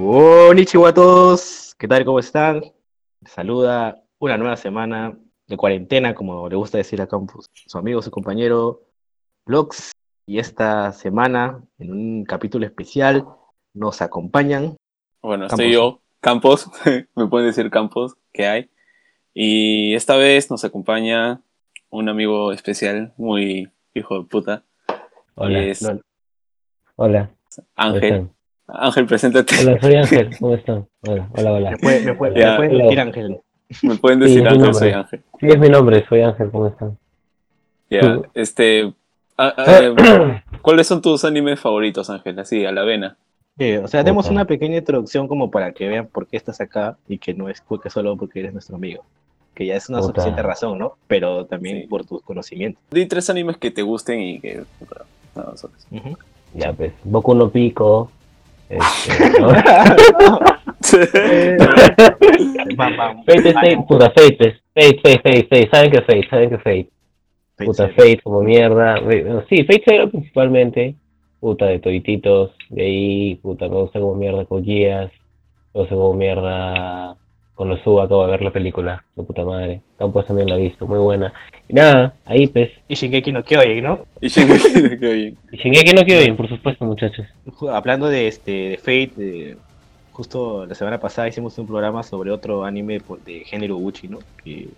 Konnichiwa a todos, ¿qué tal? ¿Cómo están? Saluda una nueva semana de cuarentena, como le gusta decir a Campus, su amigo, su compañero Vlogs. Y esta semana, en un capítulo especial, nos acompañan. Bueno, Campos. estoy yo, Campos, me pueden decir Campos, ¿qué hay? Y esta vez nos acompaña un amigo especial, muy hijo de puta, Hola, es hola. ¿cómo Ángel. Ángel, preséntate. Hola, soy Ángel, ¿cómo están? Hola, hola, hola. me puede, me puede, me puede Hola. decir Ángel. Me pueden Sí, decir mi Ángel, soy Ángel. Sí, es mi nombre, soy Ángel, ¿cómo están? Ya, Sí. este, ah, ah, ¿cuáles son tus animes favoritos, Ángel? Así, a la vena. Sí, o sea, demos una pequeña introducción como para que vean por qué estás acá y que no es porque solo porque eres nuestro amigo. Que ya es una Puta. suficiente razón, ¿no? Pero también Sí. por tus conocimientos. Di tres animes que te gusten y que... no. Ya, pues, Boku no Pico. Este, ¿no? Fate, es Fate, puta, Fate. Fate, Fate, Fate, Fate. ¿Saben que Fate? ¿Saben que Fate? Puta, Fate como mierda. Bueno, Sí, Fate Zero principalmente. Puta, de toititos. De ahí, puta, me gusta como mierda guías. Me gusta como mierda con los suba. Acabo de ver la película. De puta madre. Campos también la ha visto, muy buena. Y nada, ahí pues. Y Shingeki no Kyojin, ¿no? Y Shingeki no Kyojin. Y Shingeki no Kyojin, por supuesto, muchachos. Hablando de este de Fate, de- justo la semana pasada hicimos un programa sobre otro anime de género Uchi, ¿no? Que,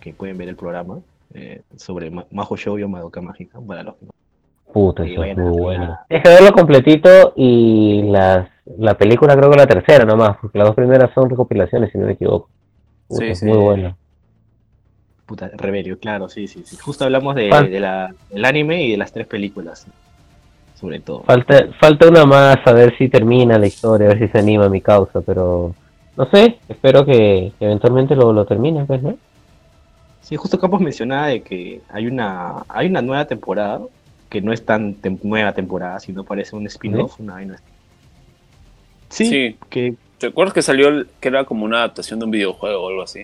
que pueden ver el programa eh, sobre Ma- Majo Shoujo Madoka Mágica para los que no- Puta, eso es muy bueno. Deja de verlo completito y las, la película creo que la tercera nomás, porque las dos primeras son recopilaciones, si no me equivoco. Puta, Sí, es sí. muy bueno. Puta, Revelio, claro, sí, sí, sí. Justo hablamos de, de la, del anime y de las tres películas, sobre todo. Falta, falta una más a ver si termina la historia, a ver si se anima mi causa, pero no sé, espero que, que eventualmente lo, lo termine, pues, ¿no? Sí, justo Campos mencionaba de que hay una, hay una nueva temporada, que no es tan tem- nueva temporada, sino parece un spin-off, una vaina. Sí, Sí. que ¿Te acuerdas que salió el- que era como una adaptación de un videojuego o algo así?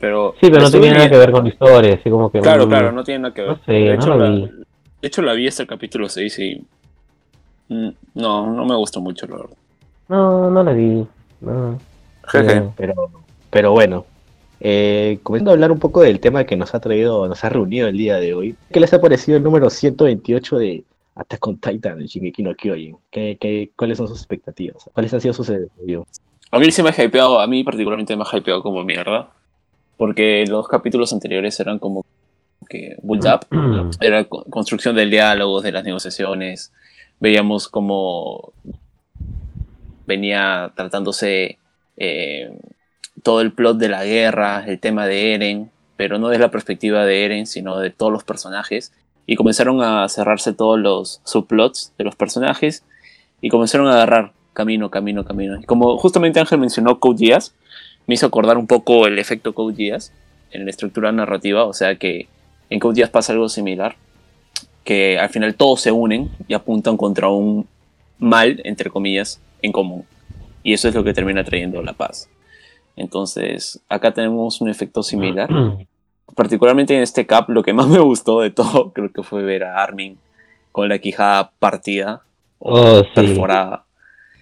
Pero Sí, pero no tenía nada que ver con la historia, así como que... Claro, mm, claro, no tiene nada que ver. no sé, de, no hecho, lo la, vi. de hecho, la vi hasta el capítulo 6 y... mm, No, no me gustó mucho, la verdad. No, no la vi. No. Jeje. No. pero, pero bueno. Eh, comenzando a hablar un poco del tema que nos ha traído, nos ha reunido el día de hoy. ¿Qué les ha parecido el número 128 de Attack on Titan, el Shingeki no Kyojin? ¿Qué, qué, cuáles son sus expectativas? ¿Cuáles han sido sus reviews? A mí sí me ha hypeado, a mí particularmente me ha hypeado como mierda. Porque los capítulos anteriores eran como que build up. Era co- construcción del diálogo, de las negociaciones. Veíamos cómo venía tratándose eh, todo el plot de la guerra, el tema de Eren, pero no desde la perspectiva de Eren, sino de todos los personajes. Y comenzaron a cerrarse todos los subplots de los personajes y comenzaron a agarrar camino, camino, camino. Y como justamente Ángel mencionó Code Geass, me hizo acordar un poco el efecto Code Geass en la estructura narrativa, o sea que en Code Geass pasa algo similar, que al final todos se unen y apuntan contra un mal, entre comillas, en común. Y eso es lo que termina trayendo la paz. Entonces, acá tenemos un efecto similar. Particularmente en este cap, lo que más me gustó de todo, creo que fue ver a Armin con la quijada partida o Oh, sí. perforada.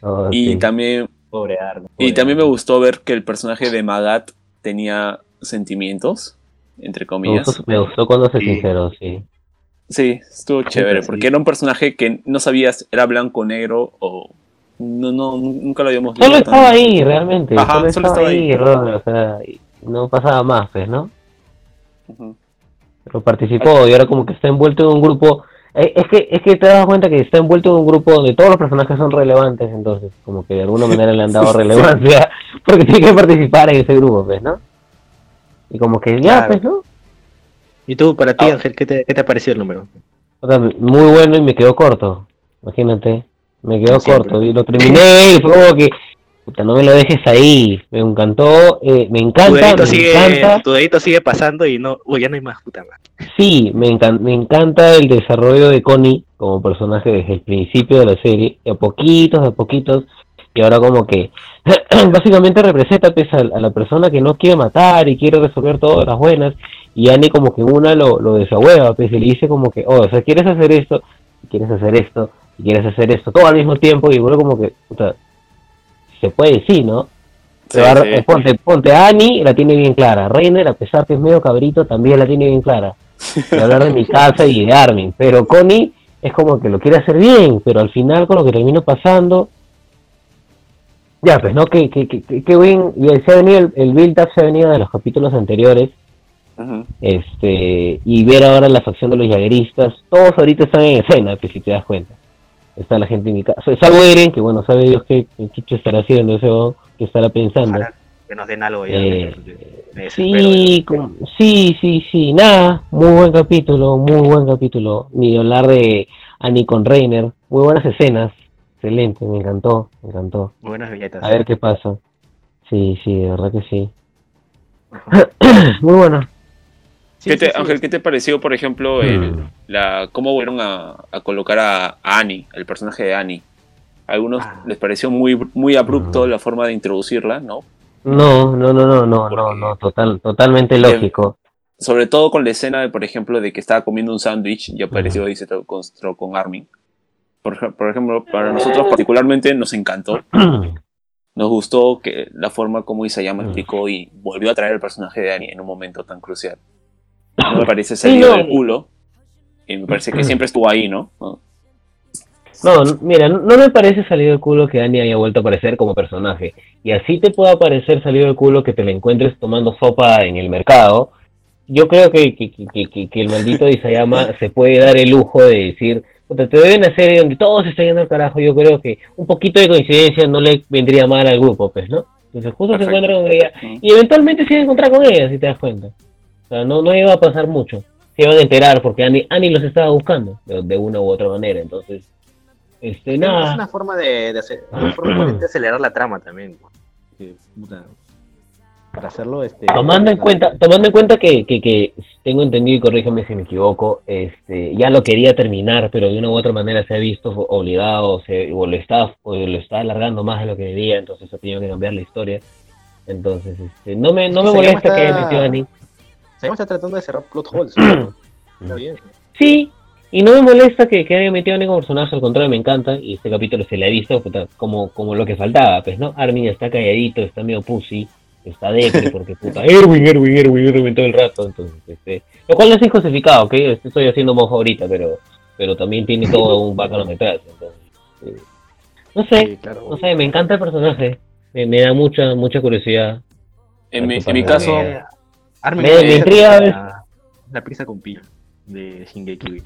Oh, Y sí. también Pobre Arno. y también me gustó ver que el personaje de Magat tenía sentimientos, entre Me comillas. gustó, me gustó cuando se sinceró, sí. Sí, estuvo chévere, porque era un personaje que no sabías era blanco, negro o... No, no, nunca lo habíamos visto. Solo estaba ahí, realmente. Ajá, solo, solo estaba estaba ahí, ahí. Ron, o sea, no pasaba más, pues, ¿no? Ujú. Pero participó y ahora como que está envuelto en un grupo. eh, Es que, es que te das cuenta que está envuelto en un grupo donde todos los personajes son relevantes, entonces, como que de alguna manera le han dado relevancia, porque tiene que participar en ese grupo, pues, ¿no? Y como que ya, Claro. pues, ¿no? ¿Y tú, para ti, Ah. Ángel, ¿qué te, qué te ha parecido el número? O sea, muy bueno y me quedó corto, imagínate. Me quedó siempre. corto y lo terminé y fue como que, puta, no me lo dejes ahí. Me encantó, eh, me Tu encanta, dedito, me sigue, encanta. tu dedito sigue pasando y no, uy, ya no hay más, puta madre. Sí, me, encan- me encanta el desarrollo de Connie como personaje desde el principio de la serie, de a poquitos, de a poquitos, y ahora como que básicamente representa pues, a, a la persona que no quiere matar y quiere resolver todas las buenas, y Annie como que una lo, lo desahueva, pues, y le dice como que, oh, o sea, quieres hacer esto, quieres hacer esto, y quieres hacer esto todo al mismo tiempo, y bueno, como que, puta, se puede decir, ¿no? Sí, ahora, sí. eh, ponte, ponte a Annie, la tiene bien clara. Reiner, a pesar que es medio cabrito, también la tiene bien clara. De hablar de mi casa y de Armin. Pero Connie es como que lo quiere hacer bien, pero al final con lo que termina pasando. Ya, pues, ¿no? Que, que, que, que- bien. Se ha venido el, el build-up se ha venido de los capítulos anteriores. Este Y ver ahora la facción de los jagueristas. Todos ahorita están en escena, pues, si te das cuenta. Está la gente en mi casa. Salvo Eren, que bueno, sabe Dios qué, qué estará haciendo ese qué estará pensando. Ojalá que nos den algo ya. Eh, Sí, sí, sí, sí, nada, muy buen capítulo, muy buen capítulo. Ni hablar de Annie con Reiner, muy buenas escenas, excelente, me encantó, me encantó. Buenas billetas. A ver qué pasa. Sí, sí, de verdad que sí. Muy bueno. Sí, ¿Qué te- sí, sí. Ángel, ¿qué te pareció, por ejemplo, el- Mm. la, cómo volvieron a, a colocar a, a Annie, el personaje de Annie? A algunos Ah. les pareció muy, muy abrupto Mm. la forma de introducirla, ¿no? No, no, no, no, no, no, no, total, totalmente lógico. Sobre todo con la escena, de, por ejemplo, de que estaba comiendo un sándwich y apareció y se encontró con Armin. Por, por ejemplo, para nosotros particularmente nos encantó. Nos gustó que la forma como Isayama Mm. explicó y volvió a traer el personaje de Annie en un momento tan crucial. No me parece salido no. del culo. Y me parece que siempre estuvo ahí, ¿no? ¿No? No, mira, no me parece salido del culo que Annie haya vuelto a aparecer como personaje. Y así te puede parecer salido del culo que te la encuentres tomando sopa en el mercado. Yo creo que, que, que, que- el maldito Isayama se puede dar el lujo de decir, "Puta, te deben hacer donde todo se está yendo al carajo. Yo creo que un poquito de coincidencia no le vendría mal al grupo, pues, ¿no? Entonces justo se encuentra con ella. Mm. Y eventualmente se iba a encontrar con ella, si te das cuenta. O sea, no, no iba a pasar mucho. Se iban a enterar porque Annie, Annie los estaba buscando de, de una u otra manera. Entonces, este, Es nada. una forma de, de hacer, una forma de acelerar la trama también. Puta, para hacerlo, este. Tomando en cuenta, tomando en cuenta que, que, que tengo entendido y corrígeme si me equivoco, este, ya lo quería terminar, pero de una u otra manera se ha visto obligado o, se, o lo está o lo está alargando más de lo que debía, entonces ha tenido que cambiar la historia. Entonces, este, no me, no me molesta que haya metido a Annie. Sabemos está tratando de cerrar plot holes. ¿no? Está bien. Sí, y no me molesta que, que haya metido a ningún personaje, al contrario, me encanta, y este capítulo se le ha visto puta, como, como lo que faltaba, pues, ¿no? Armin está calladito, está medio pussy, está depre, porque puta, Erwin, Erwin, Erwin, Erwin todo el rato, entonces, este, lo cual no es injustificado, ¿ok? Este, Estoy haciendo mojo ahorita, pero, pero también tiene todo un bacano detrás, entonces, eh, no sé, Sí, claro. no sé, me encanta el personaje, me, me da mucha, mucha curiosidad. En mi, en mi caso, Armin Me- la me pizza intriga con ver- la, la pizza con pil de Shingeki.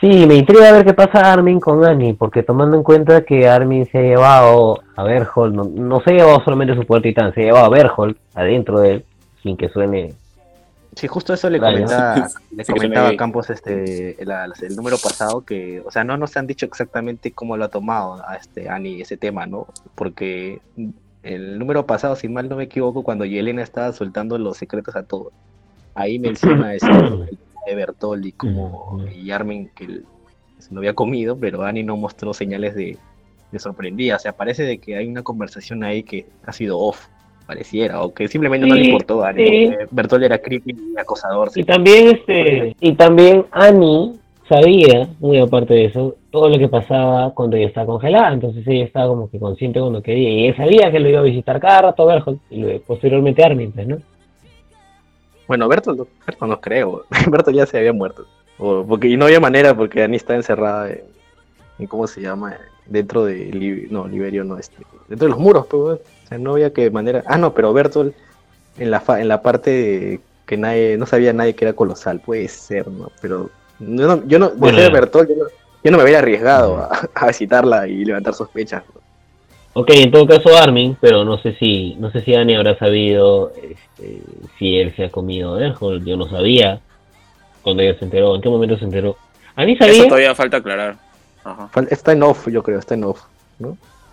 Sí, me intriga ver qué pasa Armin con Annie, porque tomando en cuenta que Armin se ha llevado a Berhold, no, no se ha llevado solamente su poder titán, se ha llevado a Berhold adentro de él, sin que suene. Sí, justo eso le comentaba, le a. Campos este, el número pasado que, o sea, no nos han dicho exactamente cómo lo ha tomado a este Ani ese tema, ¿no? Porque el número pasado, si mal no me equivoco, cuando Yelena estaba soltando los secretos a todos, ahí menciona eso de Bertoldi como y Armin que se lo había comido, pero Ani no mostró señales de, de sorprendida, o sea, parece de que hay una conversación ahí que ha sido off, pareciera, o que simplemente no le importó a Ani, sí. Bertoldi era creepy y acosador, Y también este, y también Annie sabía, muy aparte de eso, todo lo que pasaba cuando ella estaba congelada, entonces ella estaba como que consciente cuando quería, y ella sabía que lo iba a visitar cada rato Berhold, y luego, posteriormente Armin, pues, ¿no? Bueno, Bertolt, Bertolt no creo. Bertolt ya se había muerto. O, porque, y no había manera porque Annie está encerrada en, en ¿cómo se llama? Dentro de no, Liberio no, este, dentro de los muros, pues, o sea, no había que manera. Ah, no, pero Bertolt en la fa- en la parte de que nadie, no sabía nadie que era colosal, puede ser, ¿no? Pero yo no, yo no, de Bueno, ser ya. Bertolt, yo no, yo no me hubiera arriesgado a, a visitarla y levantar sospechas. ¿no? Ok, en todo caso Armin, pero no sé si, no sé si Annie habrá sabido este, si él se ha comido a Berhold, yo no sabía cuando ella se enteró, en qué momento se enteró. Annie eso sabía, todavía falta aclarar. Ajá. Está en off, yo creo, está en off.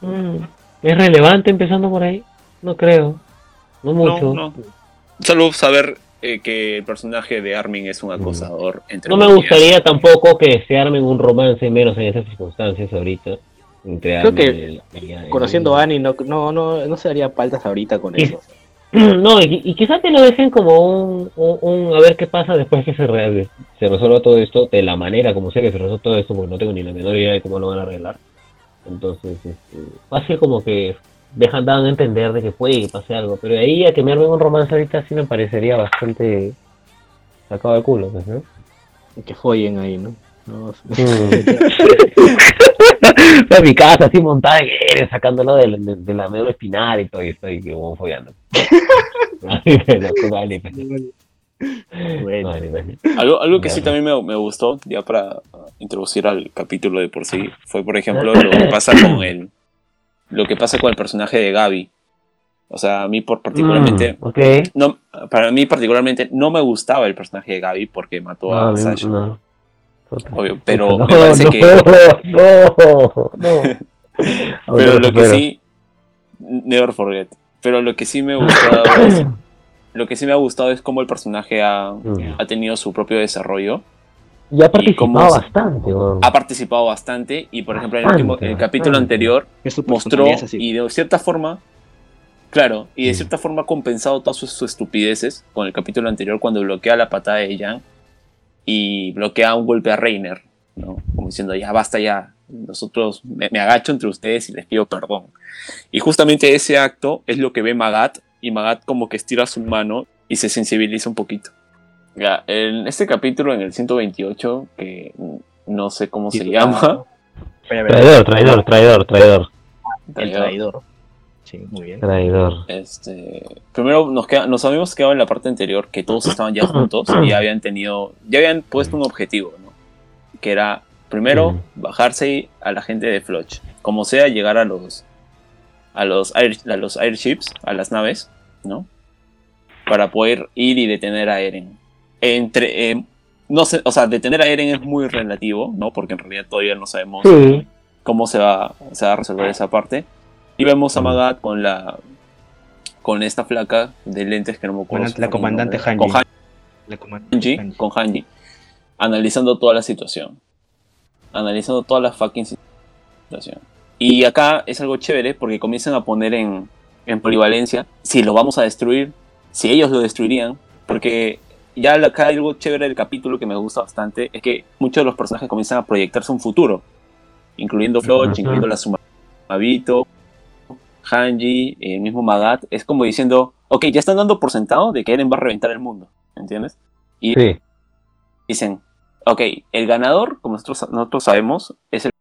Mm, es relevante empezando por ahí, no creo, no mucho. No, no. Solo saber eh, que el personaje de Armin es un acosador. Entre No me gustaría tampoco que se armen un romance, menos en esas circunstancias ahorita. Entre Creo Armin que y- y- Conociendo a Annie, no, no, no, no se daría paltas ahorita con Y- eso. No, y, y quizás te lo dejen como un, un, un a ver qué pasa después que se, re- se resuelva todo esto, de la manera como sea que se resuelva todo esto, porque no tengo ni la menor idea de cómo lo van a arreglar. Entonces, este, así como que dejan dan a entender de que puede que pase algo. Pero ahí a que me armen un romance ahorita sí me parecería bastante sacado de culo, pues, ¿no? Que follen ahí, ¿no? No, en mi casa así montada en aire, sacándolo de, de, de la médula espinal y todo, y estoy como follando. vale, pues. Bueno. Vale, vale. Algo, algo que sí también me, me gustó, ya para introducir al capítulo de por sí, fue por ejemplo lo que pasa con el, lo que pasa con el personaje de Gaby. O sea, a mí por particularmente, Mm, no, para mí particularmente no me gustaba el personaje de Gaby porque mató No, a no. Obvio, pero no, me parece no, que, no, no. pero lo que sí, never forget. Pero lo que sí me gustó es, lo que sí me ha gustado es cómo el personaje ha, Mm. ha tenido su propio desarrollo. Ya ha ¿Y cómo participado bastante, weón. Ha participado bastante y por ejemplo en el, Bastante, último, en el capítulo bastante. anterior mostró y de cierta forma, claro, y de Mm. cierta forma ha compensado todas sus, sus estupideces con el capítulo anterior cuando bloquea la patada de Jan y bloquea un golpe a Reiner, ¿no? Como diciendo, ya basta ya, nosotros me, me agacho entre ustedes y les pido perdón. Y justamente ese acto es lo que ve Magat y Magat como que estira su mano y se sensibiliza un poquito. Ya, en este capítulo, en el 128, que no sé cómo se llama, Traidor, traidor, traidor, traidor, El traidor. Sí, muy bien. traidor. Este, primero nos, queda- nos habíamos quedado en la parte anterior que todos estaban ya juntos y ya habían tenido, ya habían puesto un objetivo, ¿no? Que era primero bajarse a la gente de Floch, como sea llegar a los a los air- a los airships, a las naves, ¿no? Para poder ir y detener a Eren. Entre eh, no sé, o sea, detener a Eren es muy relativo, ¿no? Porque en realidad todavía no sabemos Sí, cómo se va, se va a resolver esa parte. Y vemos a Magat con la con esta flaca de lentes que no me acuerdo. La comandante. Hanji. Con La comandante Hanji, Hanji. con Hanji. Analizando toda la situación. Analizando toda la fucking situación. Y acá es algo chévere porque comienzan a poner en, en polivalencia si lo vamos a destruir, si ellos lo destruirían. Porque ya acá hay algo chévere del capítulo que me gusta bastante, es que muchos de los personajes comienzan a proyectarse un futuro, incluyendo Floch, incluyendo la Sumabito, Hanji, el mismo Magat. Es como diciendo, ok, ya están dando por sentado de que Eren va a reventar el mundo, ¿entiendes? Y sí. dicen, ok, el ganador, como nosotros, nosotros sabemos, es el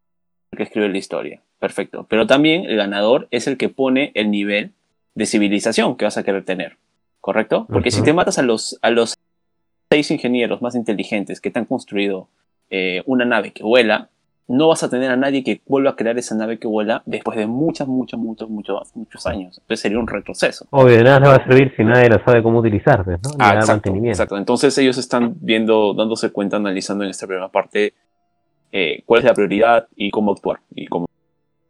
que escribe la historia. Perfecto. Pero también el ganador es el que pone el nivel de civilización que vas a querer tener. ¿Correcto? Porque si te matas a los, a los seis ingenieros más inteligentes que te han construido eh, una nave que vuela, no vas a tener a nadie que vuelva a crear esa nave que vuela después de muchos, muchos, muchos, muchos, muchos años. Entonces sería un retroceso. Obvio, de nada le va a servir si nadie lo sabe cómo utilizar, ¿no? Ni Ah, exacto, mantenimiento. exacto. Entonces ellos están viendo, dándose cuenta, analizando en esta primera parte eh, cuál es la prioridad y cómo actuar y cómo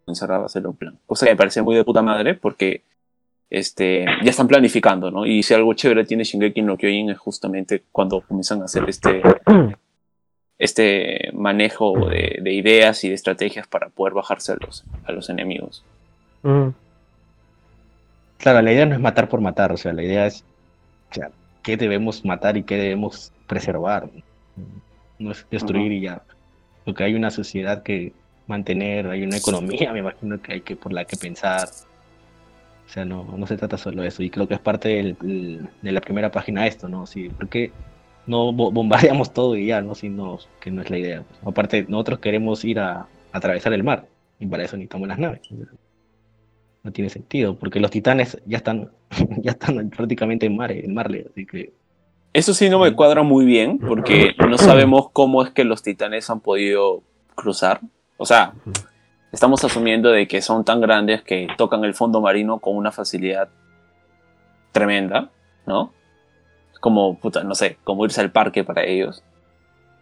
comenzar a hacer un plan. Cosa que me parece muy de puta madre porque este, ya están planificando, ¿no? Y si algo chévere tiene Shingeki no Kyojin es justamente cuando comienzan a hacer este, este manejo de, de ideas y de estrategias para poder bajarse a los, a los enemigos. Mm, Claro, la idea no es matar por matar, o sea, la idea es o sea, qué debemos matar y qué debemos preservar. No es destruir y ya. Porque hay una sociedad que mantener, hay una economía, me imagino que hay que por la que pensar. O sea, no, no se trata solo de eso. Y creo que es parte del- del- de la primera página esto, ¿no? Sí, porque no bo- bombardeamos todo y ya, ¿no? Si no, que no es la idea. Aparte, nosotros queremos ir a, a atravesar el mar. Y para eso necesitamos las naves. No tiene sentido, porque los titanes ya están, ya están prácticamente en mar, en Marley, así que Eso sí no me cuadra muy bien porque no sabemos cómo es que los titanes han podido cruzar. O sea, estamos asumiendo de que son tan grandes que tocan el fondo marino con una facilidad tremenda, ¿no? Como, puta, no sé, como irse al parque para ellos.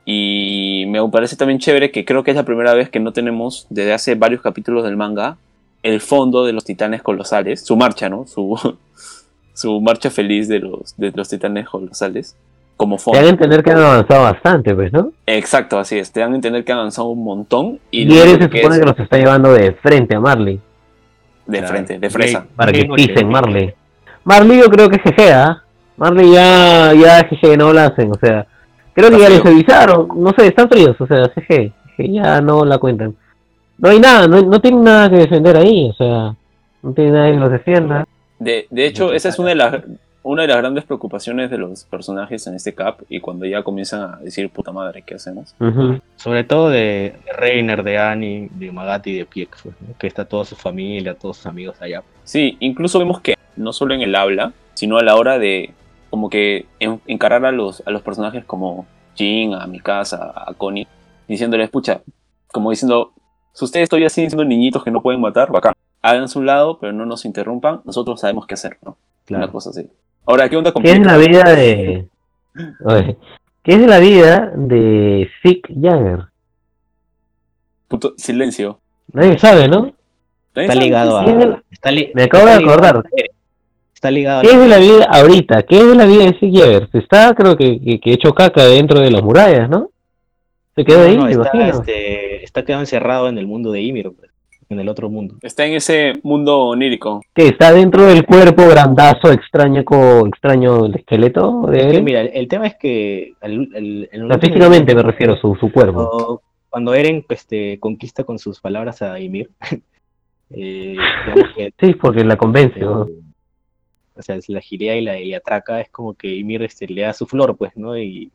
Y me parece también chévere que creo que es la primera vez que no tenemos, desde hace varios capítulos del manga, el fondo de los titanes colosales, su marcha, ¿no? Su, su marcha feliz de los, de los titanes colosales, como Te fondo. dan a entender que han avanzado bastante, pues, ¿no? Exacto, así es. Te dan a entender que han avanzado un montón y, Y, Eren se que supone es que los está llevando de frente a Marley, de Claro. frente, de fresa. para que pisen ¿no? Marley. Marley yo creo que es GG, ¿ah? Marley ya, ya GG, no la hacen, o sea, creo que Está ya les avisaron, no sé, están fríos, o sea, GG, que ya no la cuentan. no hay nada, no, no tienen nada que defender ahí, o sea, no tiene nadie que los defienda. De, de hecho, esa es una de las una de las grandes preocupaciones de los personajes en este cap y cuando ya comienzan a decir puta madre, ¿qué hacemos? Sobre todo de, Reiner, de Annie, de Magati y de Pieck, pues, ¿no? que está toda su familia, todos sus amigos allá. Sí, incluso vemos que no solo en el habla, sino a la hora de como que en- encarar a los, a los personajes como Jin, a Mikasa, a Connie, diciéndoles, pucha, como diciendo, si ustedes todavía siguen siendo niñitos que no pueden matar, bacán, háganse un lado, pero no nos interrumpan, nosotros sabemos qué hacer, ¿no? Una cosa así. Ahora, ¿qué onda con ¿Qué es la vida de... Oye, ¿Qué es la vida de Zeke Jagger? Puto- silencio. Nadie sabe, ¿no? ¿Nadie Está sabe? ligado a. Está li- Me acabo de está acordar. Está ligado a ¿Qué es de la vida ahorita? ¿Qué es de la vida de Zeke Jagger? Se está, creo que, que, que hecho caca dentro de las murallas, ¿no? Se quedó No, ahí, no, está, imagino. este, está quedado encerrado en el mundo de Ymir, en el otro mundo. Está en ese mundo onírico. Que está dentro del cuerpo grandazo, extraño, extraño el esqueleto de Es que, él. mira, el, el tema es que el, el- el- O sea, físicamente me refiero, su, su cuerpo. cuando, cuando Eren este, conquista con sus palabras a Ymir, eh, que Sí, porque la convence, eh, ¿no? o sea, la girea y la y atraca, es como que Ymir este, le da su flor, pues, ¿no? Y,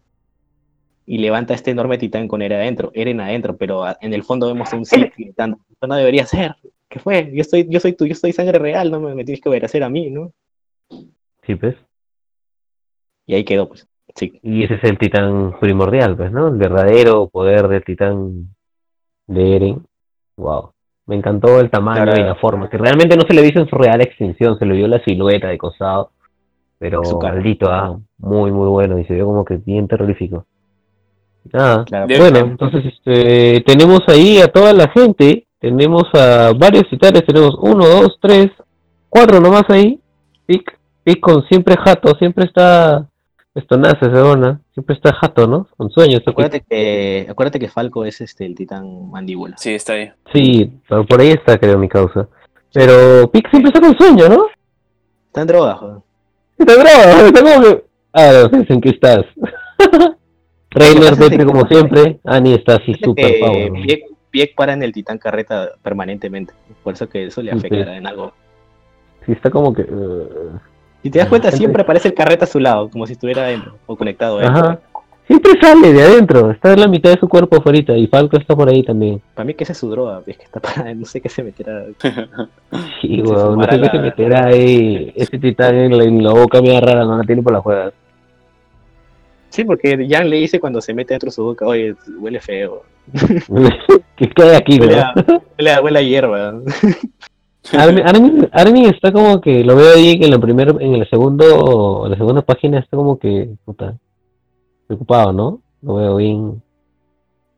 y levanta este enorme titán con Eren adentro, Eren adentro, pero a- en el fondo vemos a un Sith gritando, esto no debería ser, ¿qué fue? Yo soy, yo soy tú, yo soy sangre real, no me, me tienes que obedecer a mí, ¿no? Sí, pues. Y ahí quedó, pues, sí. Y ese es el titán primordial, pues, ¿no? El verdadero poder del titán de Eren. Wow. Me encantó el tamaño Claro. y la forma, que realmente no se le vio en su real extinción, se le vio la silueta de costado. Pero Su cara. maldito, ah, muy, muy bueno, y se vio como que bien terrorífico. Nada, Claro, bueno, entonces este, tenemos ahí a toda la gente, tenemos a varios titanes, tenemos uno, dos, tres, cuatro nomás ahí. Pic, Pic con siempre jato, siempre está esto nace, se dona, siempre está jato, ¿no? Con sueños. está Acuérdate que, acuérdate que Falco es este el titán mandíbula. Sí, está ahí. Sí, pero por ahí está, creo, mi causa. Pero Pic siempre está con sueño, ¿no? Está en droga, joder. Está bravo, está como que... Ah, no sé en qué estás. Reiner, que- como siempre. Ani está así que power. ¿no? Pieck para en el titán carreta permanentemente. Por eso que eso le Sí, afecta sí. en algo. Sí, está como que... uh, Si te das cuenta, siempre aparece el carreta a su lado, como si estuviera adentro o conectado. Ajá. Siempre sale de adentro, está en la mitad de su cuerpo ahorita y Falco está por ahí también. Para mí que esa es su droga, es que está para, no sé qué se meterá. Sí, no fumará sé qué la- se meterá ahí ese titán en la, en la boca media rara, no la tiene por la juega. Sí, porque Jan le dice cuando se mete dentro de su boca, oye, huele feo. que cae aquí, Huele a, huele a, huele a hierba. Armin, Armin, Armin está como que lo veo ahí que en la primer, en el segundo, en la segunda página está como que puta, preocupado, ¿no? Lo veo bien,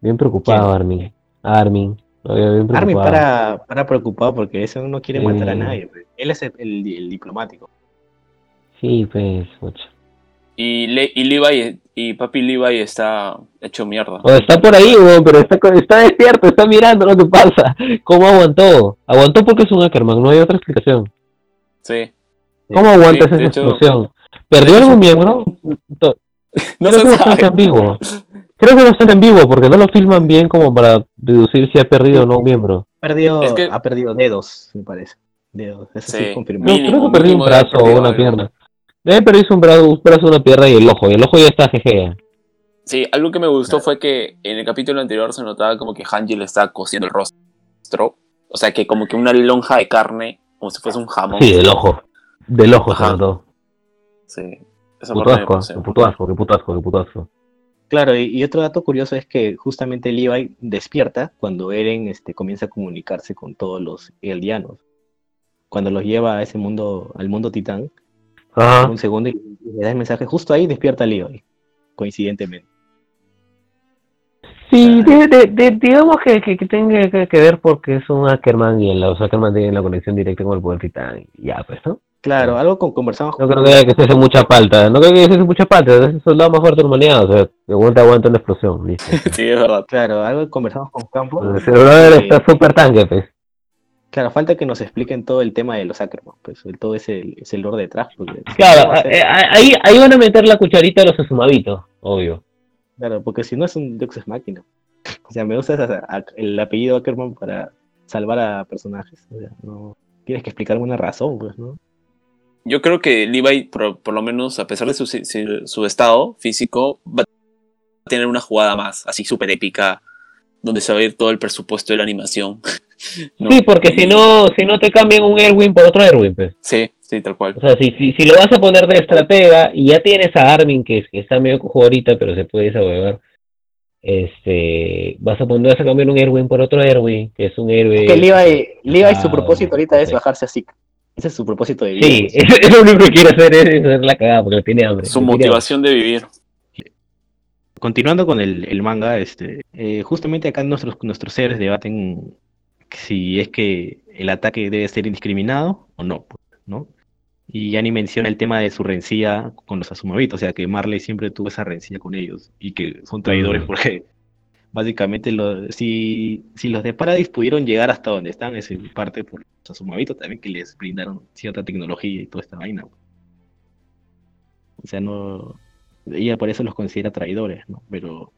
bien preocupado ¿Quién? Armin. Armin, lo veo bien Armin preocupado. para, para preocupado porque ese no quiere matar a Sí. nadie. pues. Él es el, el- el diplomático. Sí, pues, mucho. Y, Le- y Levi, y papi Levi está hecho mierda. Está por ahí, weón, pero está, co- está despierto, está mirando lo que pasa. ¿Cómo aguantó? Aguantó porque es un Ackerman, no hay otra explicación. Sí. ¿Cómo aguanta Sí, esa hecho- explosión? ¿Perdió hecho- algún miembro? To- No Creo se que bastante ambiguo. Creo que bastante ambiguo porque no lo filman bien como para deducir si ha perdido o no un miembro. Perdió, Es que- Ha perdido dedos, me parece. Dedos, eso sí, Sí. confirmado. No, creo que perdió un brazo o una algo. pierna. Debe perderse un brazo, un brazo, una pierna y el ojo. Y el ojo ya está jeje. Sí, algo que me gustó fue que en el capítulo anterior se notaba como que Hanji le estaba cosiendo el rostro. O sea, que como que una lonja de carne, como si fuese un jamón. Sí, del ojo. Del ojo Ajá. notó. Sí. Esa Puto asco, qué puto asco, qué puto asco, qué puto asco. Claro, y, y otro dato curioso es que justamente Levi despierta cuando Eren este, comienza a comunicarse con todos los eldianos. Cuando los lleva a ese mundo, al mundo titán, Ajá. un segundo y le da el mensaje, justo ahí despierta Levi, coincidentemente. Sí, de- de- de- digamos que, que, que tenga que, que ver porque es un Ackerman y el, los Ackerman tienen la conexión directa con el poder titán. y Ya, pues, ¿no? Claro, algo con conversamos No creo que haya que se hace mucha falta. No creo que se hace mucha falta. Es el soldado más fuerte de la humanidad. O sea, que aguanta, aguanta una explosión. Listo. Sí, es verdad. Claro, algo conversamos con Campos. El brother eh, está súper tanque, pues. Claro, falta que nos expliquen todo el tema de los Ackerman, pues el- todo ese, ese lore detrás. Porque, Claro, ser- eh, ahí, ahí van a meter la cucharita de los asumabitos, obvio. claro, porque si no es un Deus Ex Machina. O sea, me usas a- a- el apellido Ackerman para salvar a personajes. O sea, no tienes que explicarme una razón, pues, ¿no? Yo creo que Levi, por, por lo menos, a pesar de su, su- su estado físico, va a tener una jugada más, así súper épica, donde se va a ir todo el presupuesto de la animación. ¿no? Sí, porque si no, si no te cambian un Erwin por otro Erwin, pues. Sí, sí, tal cual. O sea, si, si, si lo vas a poner de estratega y ya tienes a Armin, que, que está medio cojo ahorita, pero se puede desahuevar, este, vas a poner, vas a cambiar un Erwin por otro Erwin, que es un héroe. Que Levi, Levi su propósito ahorita es bajarse así. Ese es su propósito de vida. Sí, es, es lo único que quiere hacer es hacer la cagada porque tiene hambre. Su motivación de vivir. Continuando con el, el manga, este, eh, justamente acá nuestros, nuestros héroes debaten si es que el ataque debe ser indiscriminado o no, pues, ¿no? Y Annie menciona el tema de su rencilla con los Azumabitos, o sea que Marley siempre tuvo esa rencilla con ellos y que son traidores Mm. porque básicamente lo- si, si los de Paradise pudieron llegar hasta donde están es en parte por los Azumabitos también que les brindaron cierta tecnología y toda esta vaina. O sea, no, ella por eso los considera traidores, ¿no? Pero,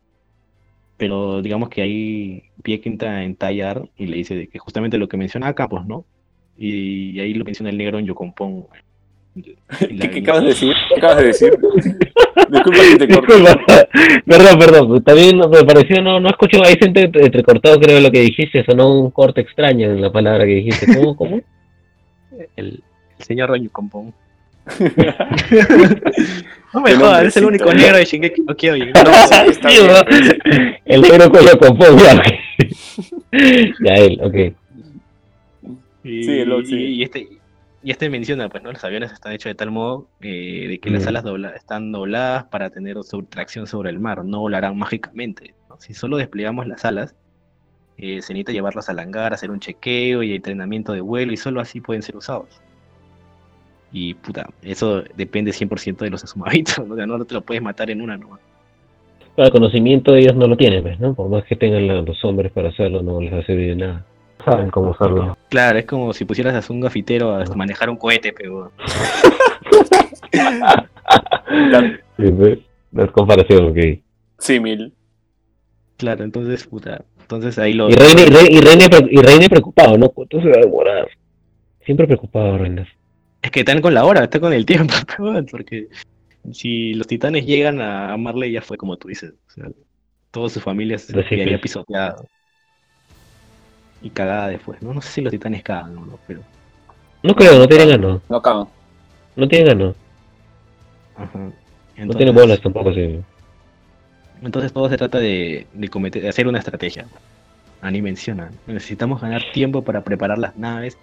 pero digamos que ahí Pie que entra en tallar y le dice de que justamente lo que menciona acá, pues, ¿no? Y, ahí lo menciona el negro en Yocompón. ¿Qué, qué acabas de decir? ¿Qué acabas de decir? Disculpa que te. Disculpa, perdón, perdón, también me pareció, no, no escucho, ahí se entre- entrecortado creo lo que dijiste, sonó un corte extraño en la palabra que dijiste, ¿cómo, cómo? El, el señor Yocompón. No me jodas, es el único ¿no? negro de Shingeki no Kyojin. No. El negro con con ya. ya él, ok. Y, Sí, el sí. y- este, y este menciona, pues, ¿no? Los aviones están hechos de tal modo eh, de que las Mm. alas dobla- están dobladas para tener tracción sobre el mar, no volarán mágicamente. ¿no? Si solo desplegamos las alas, eh, se necesita llevarlas al hangar, hacer un chequeo y entrenamiento de vuelo, y solo así pueden ser usados. Y puta, eso depende 100% de los asumabitos, ¿no? O sea, no te lo puedes matar en una nomás. Claro, el conocimiento ellos no lo tienen, pues, ¿no? Por más que tengan los hombres para hacerlo, no les va a servir de nada. Saben cómo usarlo. Claro, es como si pusieras a un gafitero a manejar un cohete, pero Sí, pues, no es comparación, ok. Símil. claro, entonces, puta, entonces ahí lo... Y Reine, y Reine, y Reine, pre- y Reine preocupado, ¿no? ¿Cuánto se va a demorar? Siempre preocupado, Reine. Es que están con la hora, están con el tiempo, porque si los titanes llegan a, Marley ya fue como tú dices, o sea, toda su familia se sí, quedaría pisoteada y cagada después, ¿no? No sé si los titanes cagan o no, pero... No creo, no tienen ganas. No acaban. No tienen ganas. Ajá. No tienen bolas tampoco, sí. entonces todo se trata de, de, cometer, de hacer una estrategia. Ani menciona, necesitamos ganar tiempo para preparar las naves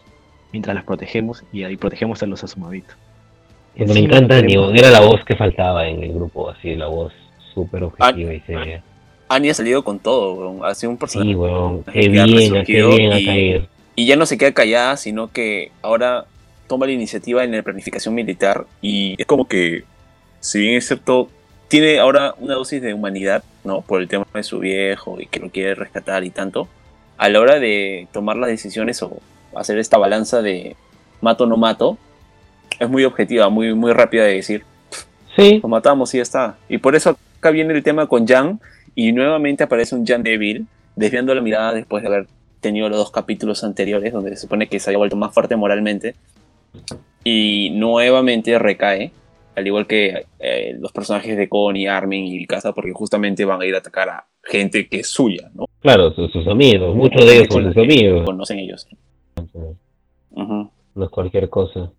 mientras las protegemos y ahí protegemos a los asumabitos. Cuando me Encima encanta era la voz que faltaba en el grupo, así, la voz súper objetiva y seria. Annie ha salido con todo, weón. Ha sido un personaje. Sí, weón, qué bien, qué bien ha y- caído. Y ya no se queda callada, sino que ahora toma la iniciativa en la planificación militar y es como que, si bien es cierto, tiene ahora una dosis de humanidad, ¿no? Por el tema de su viejo y que lo quiere rescatar y tanto, a la hora de tomar las decisiones o hacer esta balanza de mato o no mato, es muy objetiva, muy, muy rápida de decir, Sí, lo matamos y ya está. Y por eso acá viene el tema con Jan y nuevamente aparece un Jan débil, desviando la mirada después de haber tenido los dos capítulos anteriores donde se supone que se había vuelto más fuerte moralmente y nuevamente recae, al igual que eh, los personajes de Connie, Armin y Mikasa, porque justamente van a ir a atacar a gente que es suya, ¿no? claro, sus, sus amigos, muchos de ellos son sus amigos. Conocen ellos. Ujú. No es cualquier cosa.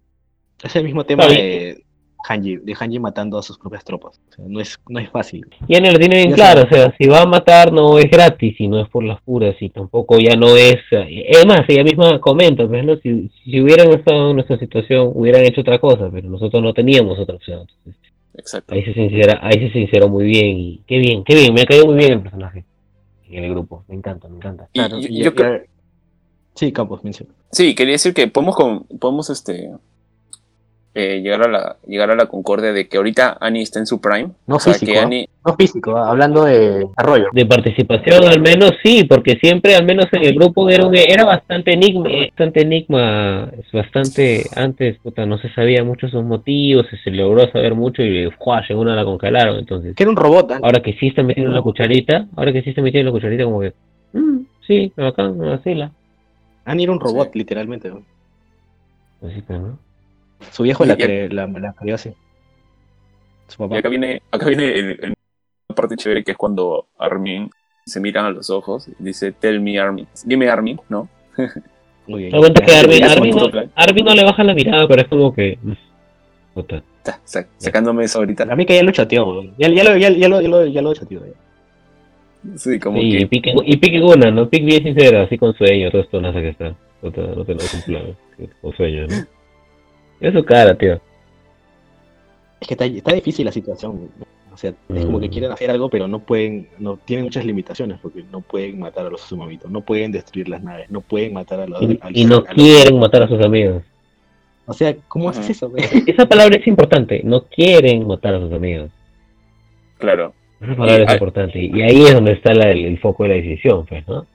Es el mismo tema de Hanji, de Hanji matando a sus propias tropas. O sea, no es, no es fácil. Ya no lo tiene bien Ya claro, sabe. o sea, si va a matar no es gratis y no es por las puras y tampoco ya no es... Es más, ella misma comenta, pues, ¿no? Si, si hubieran estado en nuestra situación hubieran hecho otra cosa, pero nosotros no teníamos otra opción. Entonces, Exacto. ahí se sincera, ahí se sinceró muy bien y qué bien, qué bien, me ha caído muy bien el personaje en el grupo, me encanta, me encanta. Y Claro, yo- y- yo y- creo- Sí, Campos, menciona. Sí, quería decir que podemos, con- podemos este, eh, llegar, a la, llegar a la concordia de que ahorita Annie está en su prime. No o sea, físico, que. Annie, No físico, ah, hablando de desarrollo. De participación al menos sí, porque siempre al menos en el grupo era, un- era bastante enigma, bastante enigma, es bastante, antes puta, no se sabía mucho sus motivos, se logró saber mucho y ¡juash! en una la congelaron, entonces Que era un robot, ¿ah? ahora que sí está metiendo la cucharita, ahora que sí está metiendo la cucharita como que, mm, sí, bacán, me vacila. Annie era un robot, literalmente. que, ¿no? Su viejo la, cre- la, la crió así. Su Y papá. acá viene, acá viene el- el- la parte chévere que es cuando Armin se miran a los ojos y dice, tell me Armin, dime Armin, ¿no? Muy bien. Me cuenta que Ya, Armin, Armin, no, Armin no le baja la mirada, pero es como que. Puta. Está sa- sacándome eso ahorita. A mí que ya lo chateó, ya, ya, lo, ya, ya, lo, ya, lo, ya lo chateó. ya. Sí, como Sí, y que pique, y pique una, ¿no? Pique bien sincera, así con sueño, todo esto no sé qué está. No te, no te lo cumpla, con sueño, ¿no? Es su cara, tío. Es que está, está difícil la situación. O sea, es como que Mm. quieren hacer algo, pero no pueden, no tienen muchas limitaciones, porque no pueden matar a los sumamitos, no pueden destruir las naves, no pueden matar a los... Y, al- y no a los- quieren matar a sus amigos. O sea, ¿cómo haces eso? Esa palabra es importante, no quieren matar a sus amigos. claro. Esa palabra Y es importante. Y ahí es donde está la- el, el foco de la decisión, pues, ¿no?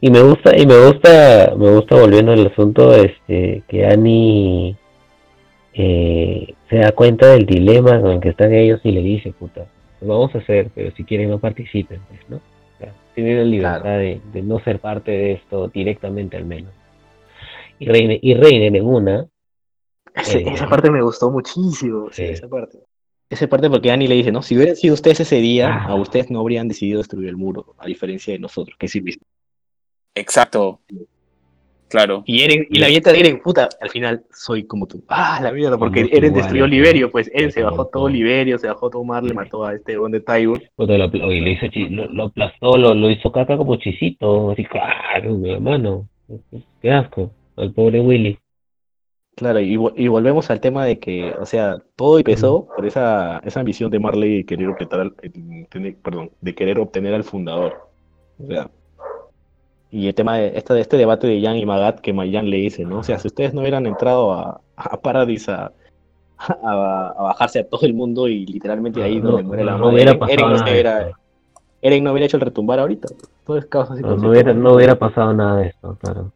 Y me gusta, y me gusta, me gusta volviendo al asunto, este, que Annie eh, se da cuenta del dilema con el que están ellos y le dice, puta, lo vamos a hacer, pero si quieren no participen, pues, ¿no? O sea, tienen la libertad Claro. de, de no ser parte de esto directamente al menos. Y reinen, y reinen en una, Ese- Eh, esa parte me gustó muchísimo, sí, sí. esa parte. Esa parte porque Annie le dice, ¿no? Si hubieran sido ustedes ese día, Ah. a ustedes no habrían decidido destruir el muro, a diferencia de nosotros, que sí viste. Exacto. Claro. Y, Eren, y la vieta de Eren, puta, al final soy como tú. Ah, la mierda, porque Eren destruyó. Liberio, pues Eren se bajó todo Liberio, se bajó todo Mar, le mató a este don de Tywin. Oye, lo hizo, lo, lo aplastó, lo, lo hizo caca como chisito, así, claro, mi hermano. Qué asco, al pobre Willy. Claro, y, y volvemos al tema de que, o sea, todo empezó por esa, esa ambición de Marley de querer obtener, al- eh, perdón, de querer obtener al fundador. O sea, y el tema de este, este debate de Jan y Magat que Jan le dice, ¿no? O sea, si ustedes no hubieran entrado a, a Paradis a, a, a bajarse a todo el mundo y literalmente ahí No, donde muere la no madre, hubiera Eren, pasado Eren no, nada hubiera, esto. Eren no hubiera hecho el retumbar ahorita. Todo es no hubiera, no hubiera pasado nada de esto, claro.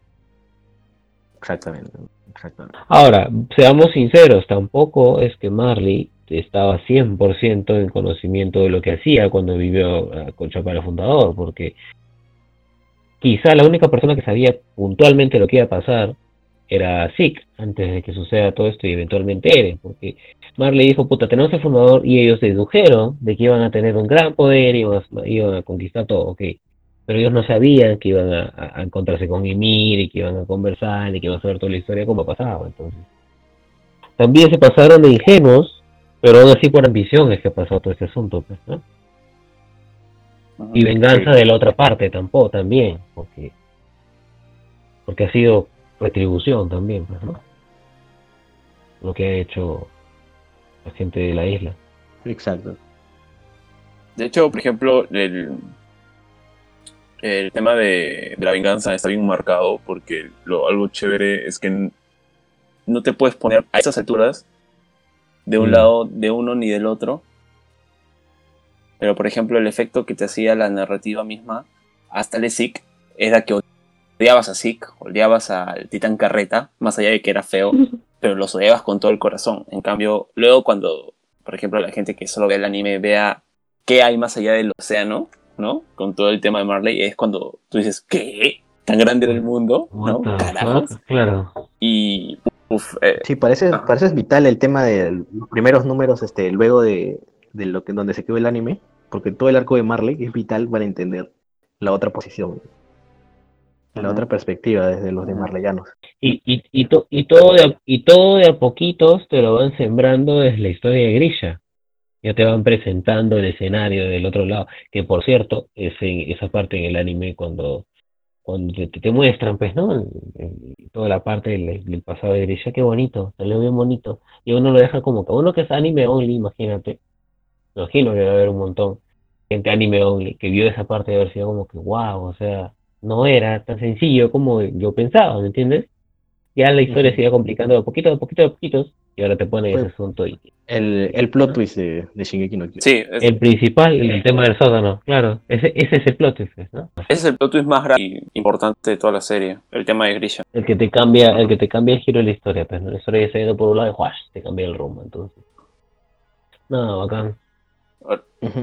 Exactamente, exactamente. Ahora, seamos sinceros, tampoco es que Marley estaba 100% en conocimiento de lo que hacía cuando vivió eh, con Chapala Fundador, porque quizá la única persona que sabía puntualmente lo que iba a pasar era Zeke, antes de que suceda todo esto y eventualmente Eren, porque Marley dijo, puta, tenemos el fundador y ellos dedujeron de que iban a tener un gran poder y iban a, iban a conquistar todo, ok. Pero ellos no sabían que iban a, encontrarse con Ymir y que iban a conversar y que iban a saber toda la historia como pasaba, entonces. También se pasaron de ingenuos, pero aún así por ambición es que pasó todo este asunto, pues. Y venganza de la otra parte tampoco, también, porque porque ha sido retribución también, pues, ¿no? Lo que ha hecho la gente de la isla. Exacto. De hecho, por ejemplo, el, el tema de, de la venganza está bien marcado porque lo, algo chévere es que no te puedes poner a esas alturas de un Mm. lado de uno ni del otro. Pero, por ejemplo, el efecto que te hacía la narrativa misma hasta el Zeke era que odiabas a Zeke, odiabas al Titán Carreta, más allá de que era feo, pero los odiabas con todo el corazón. En cambio, luego cuando, por ejemplo, la gente que solo ve el anime vea qué hay más allá del océano, ¿no? Con todo el tema de Marley, es cuando tú dices, ¿qué? ¿Tan grande era el mundo? ¿No? Carajos. Claro. Y, uf, eh, Sí, parece, Ajá. parece vital el tema de los primeros números, este, luego de, de lo que donde se quedó el anime, porque todo el arco de Marley es vital para entender la otra posición, la otra perspectiva desde los de. Marleyanos. Y, y, y, to- y, todo de a, y todo de a poquitos te lo van sembrando desde la historia de Grisha. Ya te van presentando el escenario del otro lado, que por cierto, es en esa parte en el anime cuando, cuando te, te muestran, pues, ¿no? Toda la parte del, del pasado de Grisha, qué bonito, salió bien bonito. Y uno lo deja como que uno que es anime only, imagínate. Imagino que va a haber un montón gente anime only que vio esa parte de haber sido como que wow, o sea, no era tan sencillo como yo pensaba, ¿me entiendes? Ya la historia se iba complicando de poquito a poquito a poquitos y ahora te ponen ese Pues- asunto y El, el plot twist de, de Shingeki no Kyojin. sí, es- el principal, el tema del sótano, claro, ese, ese es el plot twist, ¿no? ese es el plot twist más grande y importante de toda la serie, el tema de Grisha. El que te cambia, el que te cambia el giro de la historia, pues ¿no? la historia ya se ha ido por un lado y ¡juash! te cambia el rumbo, entonces. No, bacán.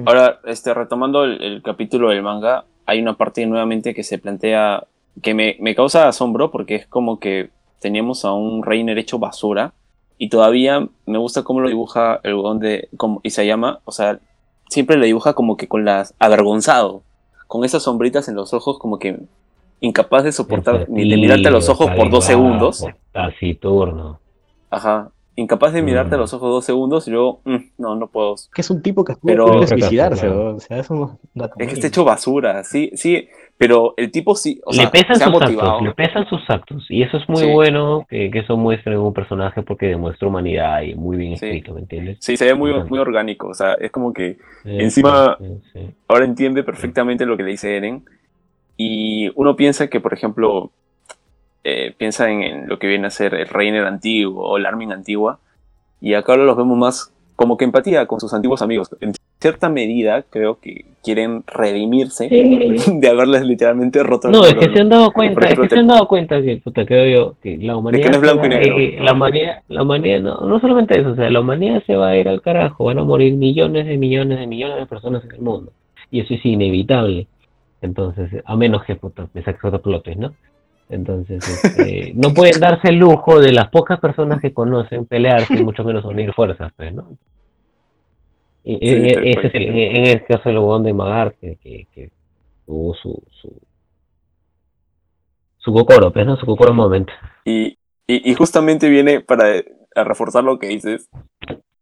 Ahora, este, retomando el, el capítulo del manga, hay una parte nuevamente que se plantea que me, me causa asombro porque es como que teníamos a un Reiner hecho basura y todavía me gusta cómo lo dibuja el huevón de como llama o sea, siempre lo dibuja como que con las avergonzado, con esas sombritas en los ojos como que incapaz de soportar ni de mirarte a los ojos por dos segundos. turno Ajá. Incapaz de mirarte a mm. los ojos dos segundos y luego, mm, no, no puedo. Que es un tipo que pero, suicidarse, o sea, es Es que está hecho basura, sí, sí, pero el tipo sí, o le pesan sus Actos, le pesan sus actos, y eso es muy bueno que, que, eso muestre un personaje porque demuestra humanidad y muy bien escrito, ¿me entiendes? Sí, se ve muy, muy orgánico, o sea, es como que encima ahora entiende perfectamente lo que le dice Eren, y uno piensa que, por ejemplo, eh, piensa en, lo que viene a ser el Reiner antiguo o el Armin antigua, y acá ahora los vemos más como que empatía con sus antiguos amigos cierta medida creo que quieren redimirse de haberles literalmente roto el No, es que se han dado cuenta, es que se han dado cuenta que, puta, creo yo, que la humanidad... la humanidad, la humanidad no, no solamente eso, o sea, la humanidad se va a ir al carajo, van a morir millones de millones de millones de personas en el mundo. Y eso es inevitable. Entonces, a menos que, puta, me saques otro plotes, ¿no? Entonces, este, no pueden darse el lujo de las pocas personas que conocen pelearse, mucho menos unir fuerzas, pues, ¿no? Ese es el, en el caso del huevón de Magar, que, que, tuvo su, su, su cocoro, pues, ¿no? Su cocoro momento. Y, y, justamente viene para reforzar lo que dices,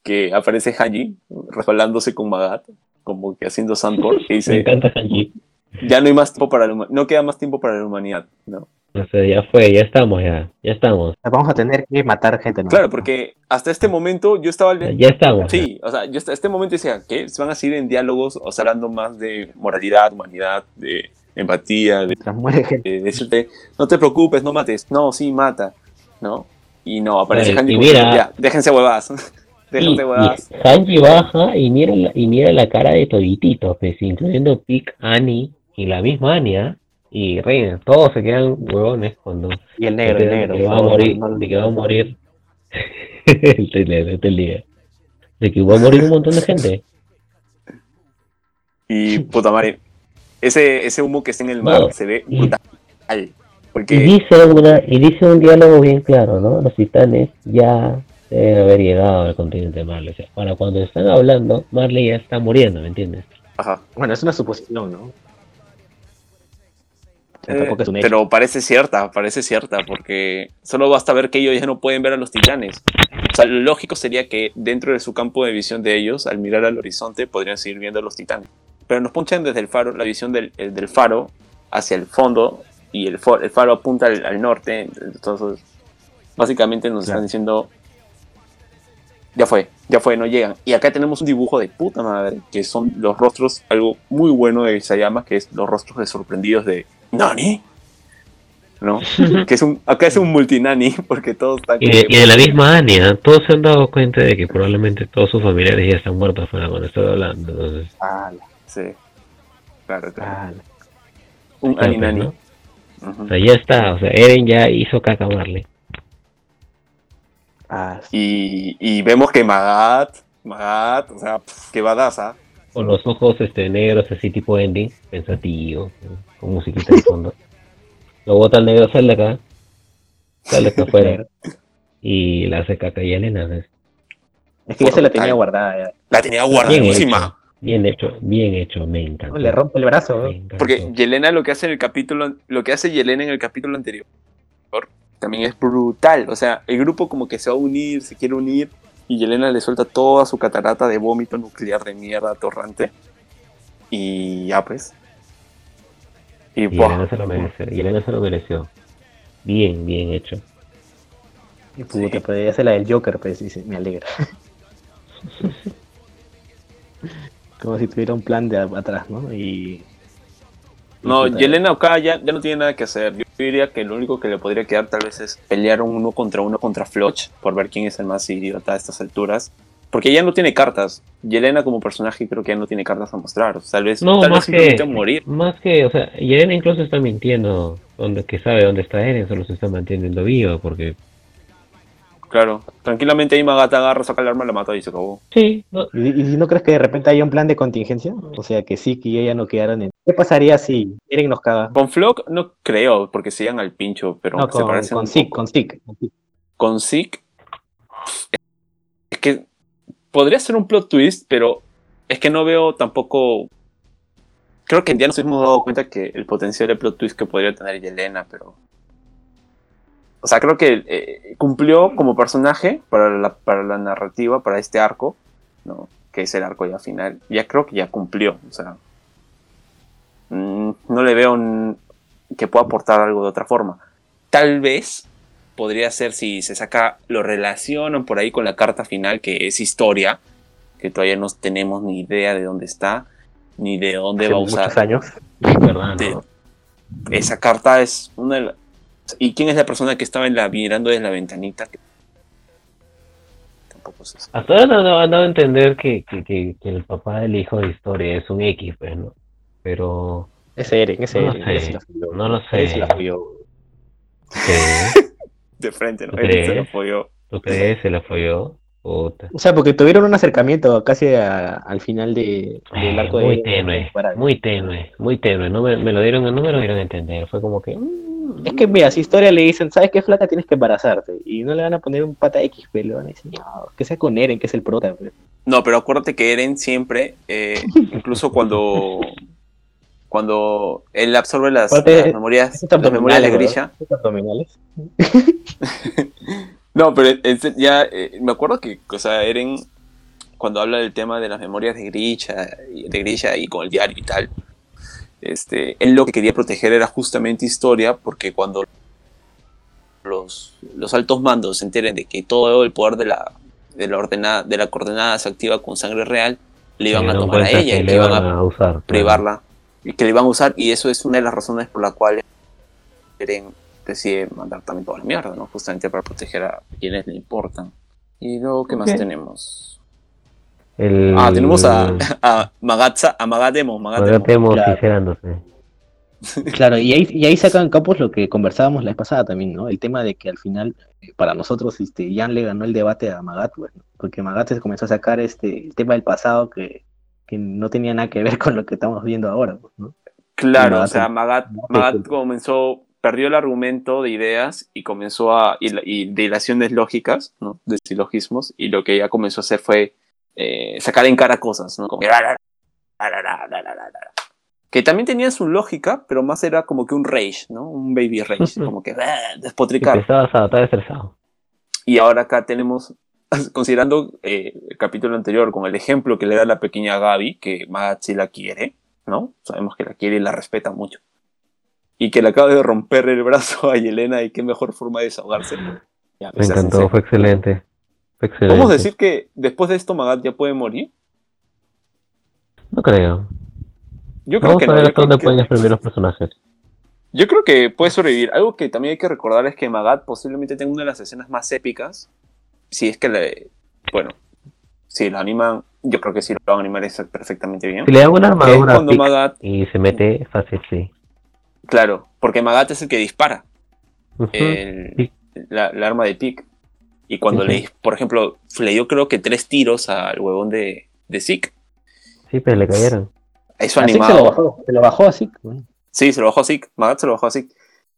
que aparece Hanji resbalándose con Magat, como que haciendo sandboard, que dice... Me encanta Hanji. Ya no hay más tiempo para la, no queda más tiempo para la humanidad, ¿no? No sé, ya fue, ya estamos, ya, ya estamos. Vamos a tener que matar gente. ¿no? Claro, porque hasta este momento yo estaba... Ya, estamos. Sí, o sea, yo hasta este momento decía, ¿qué? Se van a seguir en diálogos, o sea, hablando más de moralidad, humanidad, de empatía, de, de, decirte, no te preocupes, no mates. No, sí, mata, ¿no? Y no, aparece Hanji. mira, ya, déjense huevas. déjense huevas. Hanji baja y mira, la, y mira la cara de todititos, pues, incluyendo Pic, Annie y la misma Anya y Reina, todos se quedan huevones cuando. Y el negro, el negro. De que va a morir, de que va a morir. este día. De que va a morir un montón de gente. Y puta madre, ese, ese humo que está en el mar se ve brutal. Porque... Y, dice una, y dice un diálogo bien claro, ¿no? Los titanes ya deben haber llegado al continente Marley. O sea, para cuando están hablando, Marley ya está muriendo, ¿me entiendes? Ajá. Bueno, es una suposición, ¿no? Eh, pero parece cierta, parece cierta, porque solo basta ver que ellos ya no pueden ver a los titanes. O sea, lo lógico sería que dentro de su campo de visión de ellos, al mirar al horizonte, podrían seguir viendo a los titanes. Pero nos ponchan desde el faro, la visión del, del faro hacia el fondo, y el, el faro apunta al, norte. Entonces, básicamente nos están diciendo, ya fue, ya fue, no llegan. Y acá tenemos un dibujo de puta madre, que son los rostros, algo muy bueno de Isayama, que es los rostros de sorprendidos de ¿Nani? ¿No? que es un, acá es un multinani porque todos están... Y de, la misma Ania, todos se han dado cuenta de que probablemente todos sus familiares ya están muertos cuando estoy hablando. Entonces... sí. Claro, claro. Un Ani Nani. O sea, ya está, o sea, Eren ya hizo caca Marley. Ah, y, y vemos que Magat, Magat, o sea, que badaza. Con los ojos este, negros, así tipo ending, pensativo con musiquita de fondo. Lo bota el negro, sale acá, sale acá afuera y la hace caca y Elena. ¿ves? Es que ya se la tenía guardada. Ya. La tenía guardadísima. Bien hecho, bien hecho, me encanta. Le rompe el brazo. Porque Yelena lo que hace en el capítulo, lo que hace Yelena en el capítulo anterior, también es brutal. O sea, el grupo como que se va a unir, se quiere unir, y Yelena le suelta toda su catarata de vómito nuclear de mierda torrante. Y ya pues, y, Elena se lo mereció. Y Elena se lo mereció. Bien, bien hecho. Y puta, sí. podría ser la del Joker, pues, dice, me alegra. Como si tuviera un plan de atrás, ¿no? Y. No, Yelena acá ya, ya no tiene nada que hacer. Yo diría que lo único que le podría quedar tal vez es pelear uno contra uno contra Floch, por ver quién es el más idiota a estas alturas. Porque ella no tiene cartas. Yelena como personaje creo que ya no tiene cartas a mostrar. tal vez, no, tal más vez que, morir. Más que, o sea, Yelena incluso está mintiendo. Donde, que sabe dónde está Eren, solo se está manteniendo vivo porque... Claro, tranquilamente ahí Magat agarra, saca el arma, la mata y se acabó. Sí, no, ¿Y, y no crees que de repente haya un plan de contingencia? O sea, que sí, que ella no quedaran en... ¿Qué pasaría si Eren nos caga? Con Flock no creo, porque se llegan al pincho, pero No, se con, parecen Zeke, poco. con Zeke. con Zeke. Con Zeke, es que podría ser un plot twist, pero es que no veo tampoco. Creo que ya nos hemos dado cuenta que el potencial de plot twist que podría tener Yelena, pero. O sea, creo que eh, cumplió como personaje para la, para la narrativa, para este arco, ¿no? Que es el arco ya final. Ya creo que ya cumplió. O sea. mm, no le veo un- que pueda aportar algo de otra forma. Tal vez podría ser si se saca, lo relacionan por ahí con la carta final, que es historia, que todavía no tenemos ni idea de dónde está, ni de dónde Hace va a usar. muchos años. ¿no? Esa carta es una de la- ¿Y quién es la persona que estaba en la, mirando desde la ventanita? Tampoco sé. Hasta ahora no, no han dado a entender que, que, que, que el papá del hijo de historia es un X, pues, ¿no? Pero, Ese Eren, ese No Eren. sé, la no lo sé. La. De frente, ¿no? ¿Tú se lo apoyó. ¿tú crees? Se la folló. Puta. O sea, porque tuvieron un acercamiento casi a- al final de, del Eh, arco de muy Eren, tenue, para- muy tenue, muy tenue. No me, me lo dieron, no me lo dieron a entender. Fue como que. mm, Es que mira, si historia le dicen, ¿sabes qué flaca? Tienes que embarazarte. Y no le van a poner un pata X, pero le van a decir, no, que sea con Eren, que es el prota. pues. No, pero acuérdate que Eren siempre, eh, incluso cuando, cuando él absorbe las, las memorias, las memorias de abdominales, Grisha. No, pero ya eh, me acuerdo que, o sea, Eren, cuando habla del tema de las memorias de Grisha, y- de Grisha y con el diario y tal, este, él lo que quería proteger era justamente historia, porque cuando los, los altos mandos se enteren de que todo el poder de la, de la, ordenada, de la coordenada se activa con sangre real, le iban a tomar a ella y le iban a usar. claro. privarla y que le iban a usar y eso es una de las razones por la cual Eren decide mandar también toda la mierda, ¿no? Justamente para proteger a quienes le importan. Y luego, ¿qué más tenemos? El- Ah, tenemos a, a Magatsa, a Magatemo, Magatemo. Magatemo Claro. sincerándose. Claro, y ahí, y ahí sacan campos lo que conversábamos la vez pasada también, ¿no? El tema de que al final, eh, para nosotros, este, Jan le ganó el debate a Magat, pues, ¿no? porque Magat se comenzó a sacar este, el tema del pasado que, que no tenía nada que ver con lo que estamos viendo ahora, pues, ¿no? Claro, Magat- o sea, Magat- Magat comenzó, perdió el argumento de ideas y comenzó a, y, y de ilaciones lógicas, ¿no? De silogismos, y lo que ella comenzó a hacer fue eh, sacar en cara cosas, ¿no? Como, que también tenía su lógica, pero más era como que un rage, ¿no? Un baby rage, como que despotricar. estaba estresado. Y ahora acá tenemos, considerando eh, el capítulo anterior con el ejemplo que le da la pequeña Gaby, que sí la quiere, ¿no? Sabemos que la quiere y la respeta mucho. Y que le acaba de romper el brazo a Yelena y qué mejor forma de desahogarse. Ya, Me pues, encantó, fue excelente. Fue excelente. ¿Podemos decir que después de esto Magat ya puede morir? No creo. Yo creo Vamos que a ver hasta dónde pueden que, los personajes. yo creo que puede sobrevivir. Algo que también hay que recordar es que Magat posiblemente tenga una de las escenas más épicas. Si es que le. Bueno, si lo animan, yo creo que sí lo van a animar esa- perfectamente bien. Si le dan una es armadura Magat, y se mete fácil, sí. Claro, porque Magat es el que dispara el- la, la arma de pic. Y cuando Sí, le, sí. por ejemplo, le dio creo que tres tiros al huevón de, de Zeke. Sí, pero le cayeron. Eso animado. se lo bajó, se lo bajó así. pues. Sí, se lo bajó a Zeke. Magat se lo bajó a Zeke.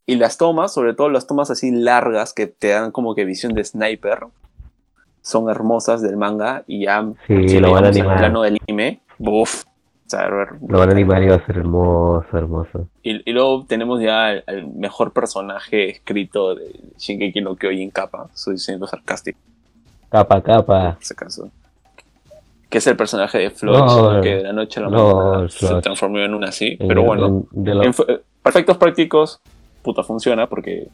Y las tomas, sobre todo las tomas así largas que te dan como que visión de sniper, son hermosas del manga. Y ya, Sí, si lo van a animar. plano del anime, ¡buf! Sea, Lo van a animar y va a ser hermoso, hermoso. Y, y luego tenemos ya al, al mejor personaje escrito de Shingeki no Kyojin Kappa. Estoy siendo sarcástico Capa, capa. en ese caso. Que es el personaje de Floyd, Lord. que de la noche a la mañana se transformó en una así. En- Pero bueno, en- lo- en, para efectos prácticos, puta, funciona porque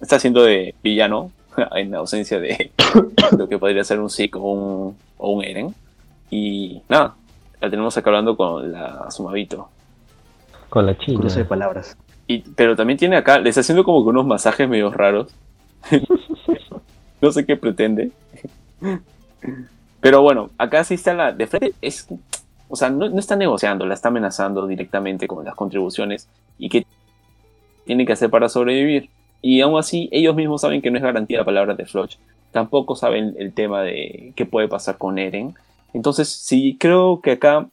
está haciendo de villano en ausencia de lo que podría ser un Zeke o un, o un Eren. Y nada, la tenemos acá hablando con la Sumabito. con la china. Cruce de palabras. Y, pero también tiene acá, le está haciendo como que unos masajes medio raros. no sé qué pretende. Pero bueno, acá sí está la. De frente es. O sea, no, no está negociando, la está amenazando directamente con las contribuciones y qué tiene que hacer para sobrevivir. Y aún así, ellos mismos saben que no es garantía la palabra de Floch. Tampoco saben el tema de qué puede pasar con Eren. Entonces, sí, creo que acá,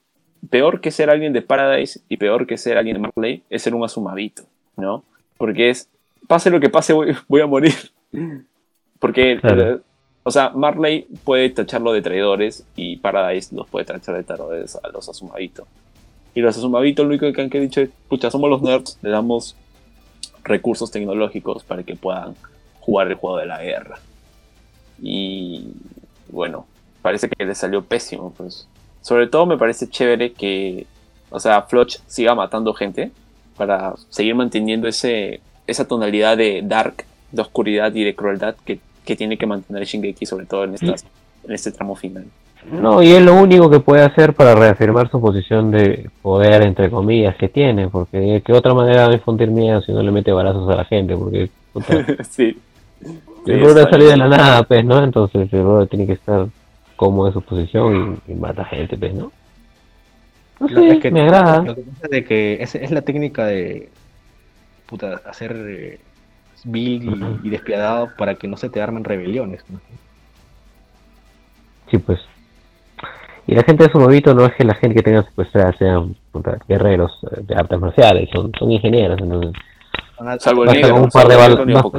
peor que ser alguien de Paradise y peor que ser alguien de Marley, es ser un asumabito, ¿no? Porque es, pase lo que pase, voy, voy a morir. Porque, Claro. eh, o sea, Marley puede tacharlo de traidores y Paradise los puede tachar de traidores a los asumabitos. Y los asumabitos lo único que han que dicho es, pucha, somos los nerds, le damos recursos tecnológicos para que puedan jugar el juego de la guerra. Y bueno, parece que le salió pésimo, pues. Sobre todo me parece chévere que, o sea, Floch siga matando gente para seguir manteniendo ese, esa tonalidad de dark, de oscuridad y de crueldad que, que tiene que mantener Shingeki, sobre todo en, estas, en este tramo final. No, y es lo único que puede hacer para reafirmar su posición de poder, entre comillas, que tiene, porque de qué otra manera a infundir miedo si no le mete balazos a la gente, porque puta, sí. el brother salió de la nada, pues, ¿no? Entonces el brother tiene que estar cómodo en su posición y, y mata gente, pues, ¿no? No Lo- sé, es que- me agrada. Lo que pasa es de que es, es la técnica de puta, hacer eh, vil y, y despiadado para que no se te armen rebeliones. ¿no? Sí, pues. Y la gente de su movito no es que la gente que tenga secuestrada sean puta, guerreros eh, de artes marciales, son, son ingenieros, entonces. Salvo el negro, un par de. No,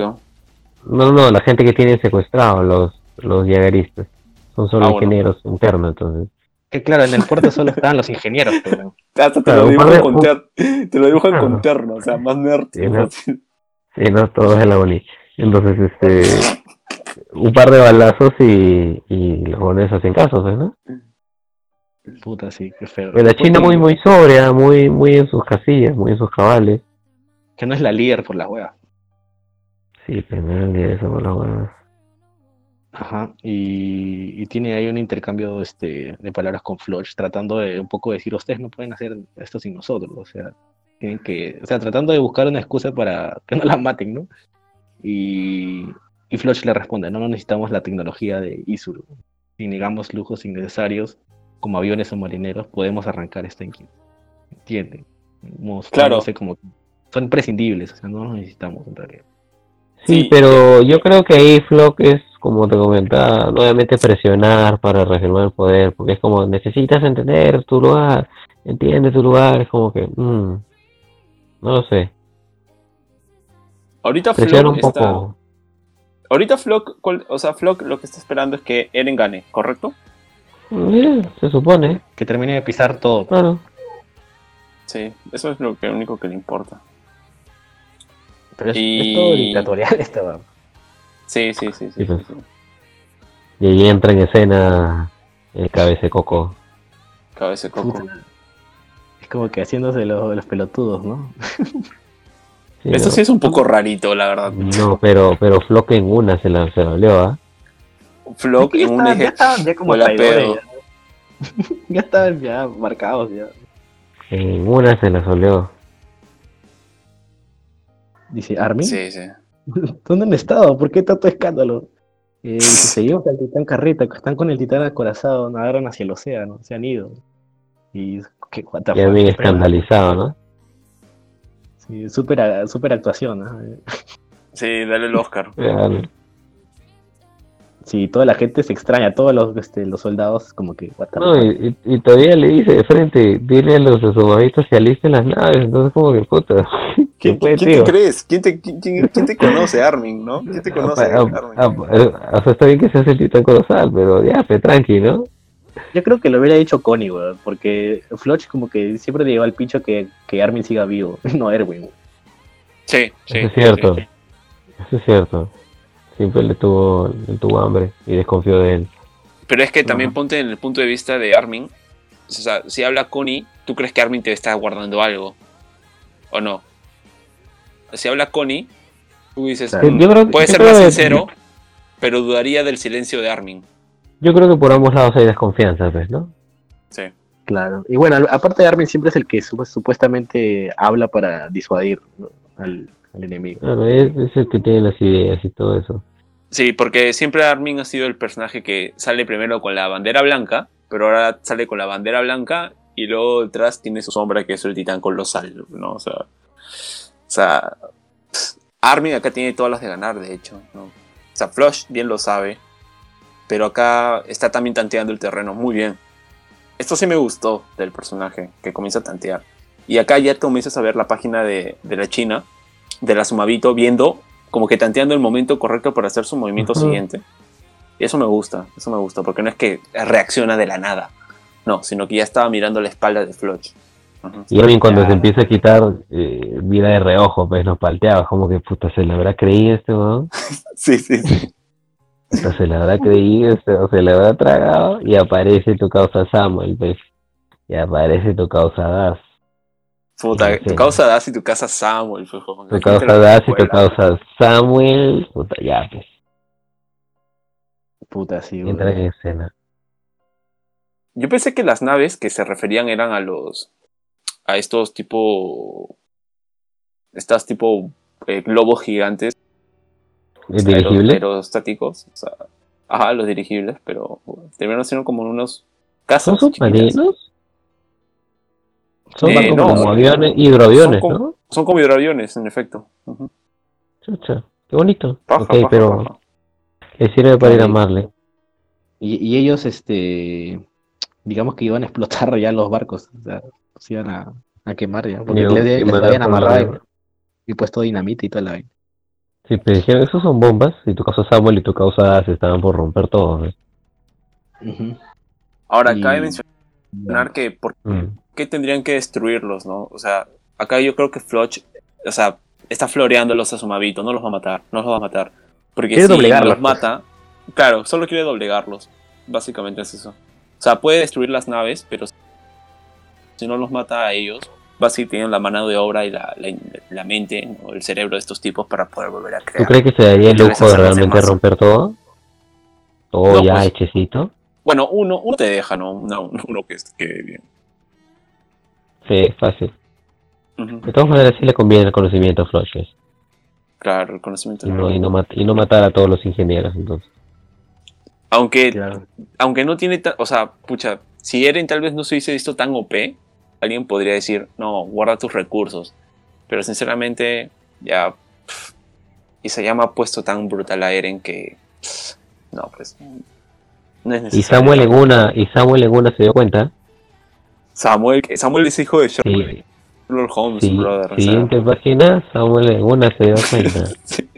no, no, la gente que tiene secuestrado, los, los jägeristas, son solo Ah, bueno. ingenieros internos, entonces. Que claro, en el puerto solo estaban los ingenieros. pero- Hasta te Claro, lo dibujan de- con ter- te lo dibujan Claro. con terno, o sea, más nerd. Sí, ¿no? Sí, no, todo es el aboni. Entonces, este. Un par de balazos y, y los japoneses hacen caso, pues, ¿no? Puta, sí, qué feo. Pero la China muy, muy sobria, muy, muy en sus casillas, muy en sus cabales. Que no es la líder por las huevas. Sí, primero el día de eso con las huevas. Ajá, y, y tiene ahí un intercambio este, de palabras con Floch, tratando de un poco decir, ustedes no pueden hacer esto sin nosotros, o sea, tienen que, o sea, tratando de buscar una excusa para que no la maten, ¿no? Y, y Floch le responde, no, no necesitamos la tecnología de Isuru, si negamos lujos innecesarios, como aviones o marineros, podemos arrancar esta inquietud, ¿entienden? Mostrándose como que son imprescindibles, o sea, no los necesitamos en realidad. Sí, Sí. pero yo creo que ahí Flock es, como te comentaba, nuevamente presionar para reafirmar el poder, porque es como, necesitas entender tu lugar, entiende tu lugar, es como que, mm, no lo sé, Ahorita presiona Flock un está. poco. Ahorita Flock, o sea, Flock lo que está esperando es que Eren gane, ¿correcto? Eh, se supone, Que termine de pisar todo. claro. Sí, eso es lo que único que le importa. Pero es, Y- es todo dictatorial esta va. Sí, sí, sí, sí. Sí, pues. sí, sí. Y ahí entra en escena el cabeza de coco. Cabeza de coco. Es como que haciéndose los, los pelotudos, ¿no? Sí, Esto ¿no? sí es un poco rarito, la verdad. No, pero, pero Flock en una se la, se la olió, ¿ah? Flock Ya en un estaban- ya estaban ya como traidores, pedo. ya. Ya estaban ya marcados ya. En una se la olió. Dice, Armin, Sí, sí. ¿dónde han estado? ¿Por qué tanto escándalo? Eh, dice, seguimos al titán carreta, que están con el titán acorazado, nadaron hacia el océano, se han ido. Y qué the Ya bien pero- escandalizado, ¿no? Sí, súper actuación, ¿no? Sí, dale el Oscar. Real. Sí, toda la gente se extraña, todos los, este, los soldados como que, what the No, fuck. y, todavía le dice de frente, dile a los asomaditos que alisten las naves, entonces como que puta. ¿Quién, ¿qué fue, quién tío? te crees? ¿Quién te, quién, quién- te conoce, Armin, no? ¿Quién te conoce, Armin? ah, o sea, está bien que se hace el titán colosal, pero ya, fe, tranqui, ¿no? Yo creo que lo hubiera dicho Connie, weón, porque Floch como que siempre le lleva al pincho que, que Armin siga vivo, no Erwin. Sí, sí. Eso es cierto. sí, sí. Eso es cierto. Siempre le tuvo, le tuvo hambre y desconfió de él. Pero es que también ponte en el punto de vista de Armin. O sea, si habla Connie, ¿tú crees que Armin te está guardando algo? ¿O no? Si habla Connie, tú dices, Claro. "Mm, Yo creo- puede yo ser creo más que- sincero, pero dudaría del silencio de Armin. Yo creo que por ambos lados hay desconfianza, pues, ¿no? Sí. Claro. Y bueno, aparte de Armin siempre es el que sup- supuestamente habla para disuadir ¿no? al, al enemigo. Claro, es, es el que tiene las ideas y todo eso. Sí, porque siempre Armin ha sido el personaje que sale primero con la bandera blanca, pero ahora sale con la bandera blanca y luego detrás tiene su sombra que es el titán colosal, ¿no? O sea, o sea Armin acá tiene todas las de ganar, de hecho. O sea, Flush bien lo sabe. Pero acá está también tanteando el terreno muy bien. Esto sí me gustó del personaje, que comienza a tantear. Y acá ya comienzas a ver la página de, de la China, de la Sumabito, viendo como que tanteando el momento correcto para hacer su movimiento Ujú. siguiente. Y eso me gusta, eso me gusta, porque no es que reacciona de la nada. No, sino que ya estaba mirando la espalda de Flush. Ujú. Y Armin cuando Ya. se empieza a quitar eh, vida de reojo, pues nos palteaba, como que puta se le habrá creído este weón, Sí, sí, sí. puta se le habrá creído, este, o se le habrá tragado, y aparece tu causa Samuel, pues, y aparece tu causa Das, Puta, Sí. tu causa das y tu casa Samuel. que tu causa Das y tu causa Samuel, puta ya pues, Puta, sí, entra en escena. Yo pensé que las naves que se referían eran a los. a estos tipo. estas tipo eh, globos gigantes. ¿Es dirigible? aero- aerostáticos. O sea, ajá, los dirigibles, pero bueno, terminaron siendo como unos casas. ¿Son submarinos? Son Eh, más como, no, como son- aviones, hidroaviones, son como- ¿no? Son como hidroaviones, en efecto. Ujú. Chucha, qué bonito. Paja, ok, paja, pero paja. le sirve para ir a. Marley. Y, y ellos, este, digamos que iban a explotar ya los barcos, o sea, se iban a, a quemar ya, porque Iban- les, les habían amarrado y, y puesto dinamita y toda la vaina. Sí, pero dijeron, esos son bombas, y tu causa Samuel y tu causa se estaban por romper todos. ¿eh? Ahora, Y- cabe mencionar que por Mm. Qué tendrían que destruirlos, ¿no? O sea, acá yo creo que Floch, o sea, está floreándolos a su mavito, no los va a matar, no los va a matar. Porque Quiere si doblegarlos, los mata, claro, solo quiere doblegarlos. Básicamente es eso. O sea, puede destruir las naves, pero si no los mata a ellos, seguir teniendo la mano de obra y la, la, la mente, ¿no? el cerebro de estos tipos para poder volver a ¿Tú crear. crees que se daría el lujo de realmente romper todo? Todo No, ya pues. hechecito. Bueno, uno, uno te deja, ¿no? Uno, uno que quede bien. Sí, es fácil. De todas maneras, sí le conviene el conocimiento a Flushes. Claro, el conocimiento. Y no, y, no mat- y no matar a todos los ingenieros, entonces. Aunque Claro. aunque no tiene, o sea, pucha, si Eren tal vez no se hubiese visto tan OP, alguien podría decir, no, guarda tus recursos. Pero sinceramente, ya, pff, y se llama puesto tan brutal a Eren que, pff, no, pues, no es Y necesario. Samuel en una, y Samuel en una se dio cuenta. Samuel, Samuel es hijo de Sherlock Sí, Holmes, sí, brother. o sea, siguiente página, Samuel en una se dio cuenta. sí,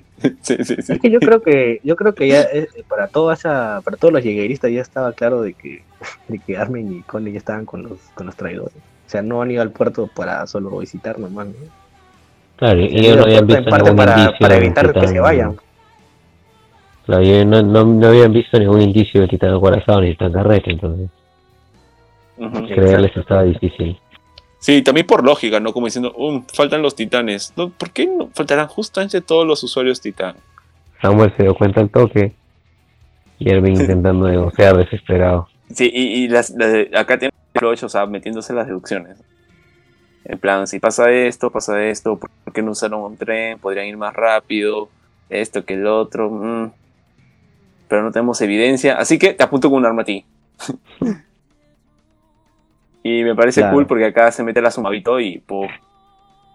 sí, sí, sí. Es que yo creo que, yo creo que ya eh, para toda esa, para todos los llegueristas ya estaba claro de que, de que Armin y Conley ya estaban con los, con los traidores. O sea, no han ido al puerto para solo visitar nomás, ¿no? Claro, y ellos no habían visto parte ningún para, indicio para de evitar que se vayan. Claro, no, no, no habían visto ningún indicio de Titán Corazón ni Titán Carrete, entonces Ujú. Sí. creerles estaba difícil. Sí, también por lógica, ¿no? Como diciendo, "Um, faltan los titanes. No, ¿Por qué no? Faltarán justamente todos los usuarios titán. Samuel se dio cuenta al toque y Erwin intentando negociar desesperado. Sí, y, y las, las de- acá tiene Flush, o sea, metiéndose las deducciones. En plan, si pasa esto, pasa esto, ¿por qué no usaron un tren? Podrían ir más rápido, esto que el otro. mm. Pero no tenemos evidencia, así que te apunto con un arma a ti. y me parece Claro. cool porque acá se mete la sumavito y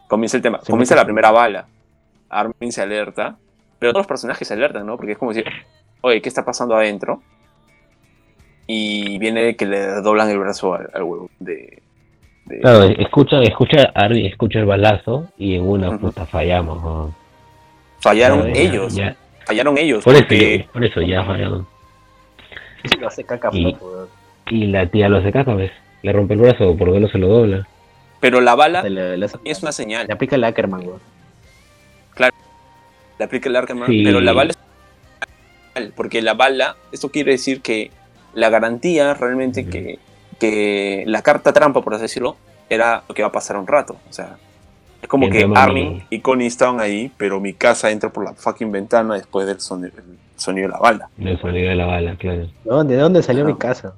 comienza el tema. Se comienza la primera bala. Armin se alerta, pero todos los personajes se alertan, ¿no? Porque es como decir, oye, ¿qué está pasando adentro? Y viene que le doblan el brazo al, al huevo de, de- Claro, escucha, escucha Armin, escucha el balazo y en una puta fallamos. ¿no? fallaron ellos, ya- fallaron ellos. por, eso, porque- ya- por eso ya fallaron. Lo hace caca, Y- weón. Y la tía lo hace caca, ¿ves? Le rompe el brazo, por lo menos se lo dobla. pero la bala Se le, le- es una señal. le aplica el Ackerman, weón. Le aplica el Arkham, Sí. pero la bala es señal, porque la bala, esto quiere decir que la garantía realmente que, que la carta trampa, por así decirlo, era lo que va a pasar un rato. O sea, es como que Armin mi- y Connie estaban ahí, pero mi casa entra por la fucking ventana después del sonido, el sonido de la bala. El sonido de la bala, claro. ¿De dónde, de dónde salió mi casa?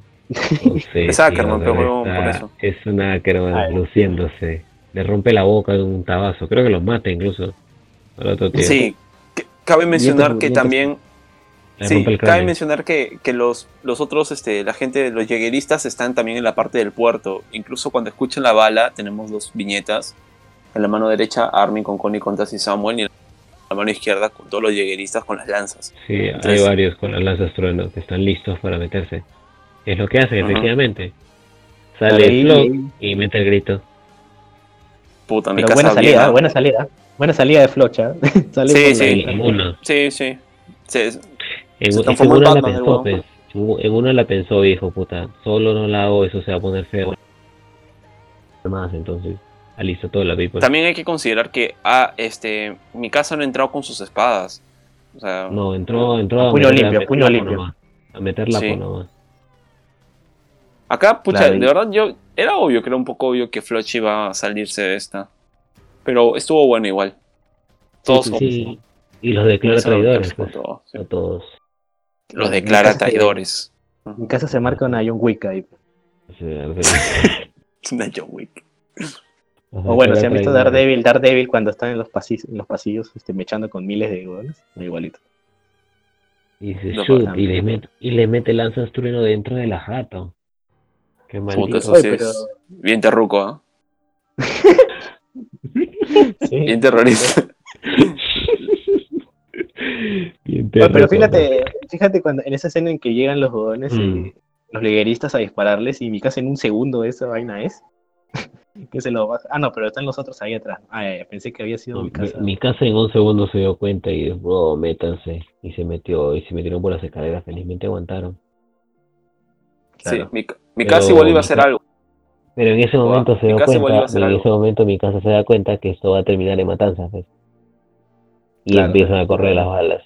Sé, Es Ackerman, pero por eso. Es Ackerman luciéndose. Le rompe la boca de un tabazo. Creo que los mata incluso. Al otro tío. Sí, cabe mencionar que también Sí, cabe mencionar que, que los, los otros, este, la gente, los llegueristas están también en la parte del puerto. Incluso cuando escuchan la bala, tenemos dos viñetas. En la mano derecha, Armin con Connie, con Taz y Samuel. Y en la mano izquierda con todos los llegueristas con las lanzas. Sí, hay varios con las lanzas trueno que están listos para meterse. Es lo que hacen, Ajá. efectivamente. Sale y- Flock y mete el grito. Puta, mi Pero casa buena bien, salida, ¿ah? buena salida. Buena salida de Flocha. Sale Sí, con sí. Sí, sí. Sí, en, en en una la pensó, pues. En una la pensó, hijo puta. Solo no la hago, eso se va a poner feo. Más, entonces. Alistó toda la pipa. También hay que considerar que ah, este, mi casa no ha entrado con sus espadas. O sea, No, entró, entró a Puño meter- limpio, a puño limpio. A meter la Sí. nomás. Acá, pucha, de verdad yo era obvio que era un poco obvio que Floch iba a salirse de esta. Pero estuvo bueno igual. Todos Sí. Y los declara traidores, pues. A todos. Los declara traidores. En casa se marca una John Wick ahí. Una John Wick. O bueno, si han visto. Daredevil, Daredevil cuando están en los pasillos, en los pasillos este, mechando con miles de huevones, igualito. Y, se Lo shoot, y, le mete, y le mete lanzas trueno dentro de la jato. Qué maldito. eso Oye, sí pero- es bien terruco, ¿ah? Sí. Bien terrorista. Bien Oye, perro, pero fíjate, fíjate cuando en esa escena en que llegan los huevones, Mm. eh, los ligueristas a dispararles y mi casa en un segundo esa vaina es. que se lo baja. Ah, no, pero están los otros ahí atrás. Ah, ya, pensé que había sido No, mi casa. mi, mi casa en un segundo se dio cuenta y dijo, bro, métanse. Y se metió, y se metieron por las escaleras, felizmente aguantaron. Sí, Claro. mi, mi Igual iba a hacer algo. Pero en ese momento se dio cuenta, en algo. ese momento mi casa se da cuenta que esto va a terminar en matanzas, pues. Y Claro. empiezan a correr las balas.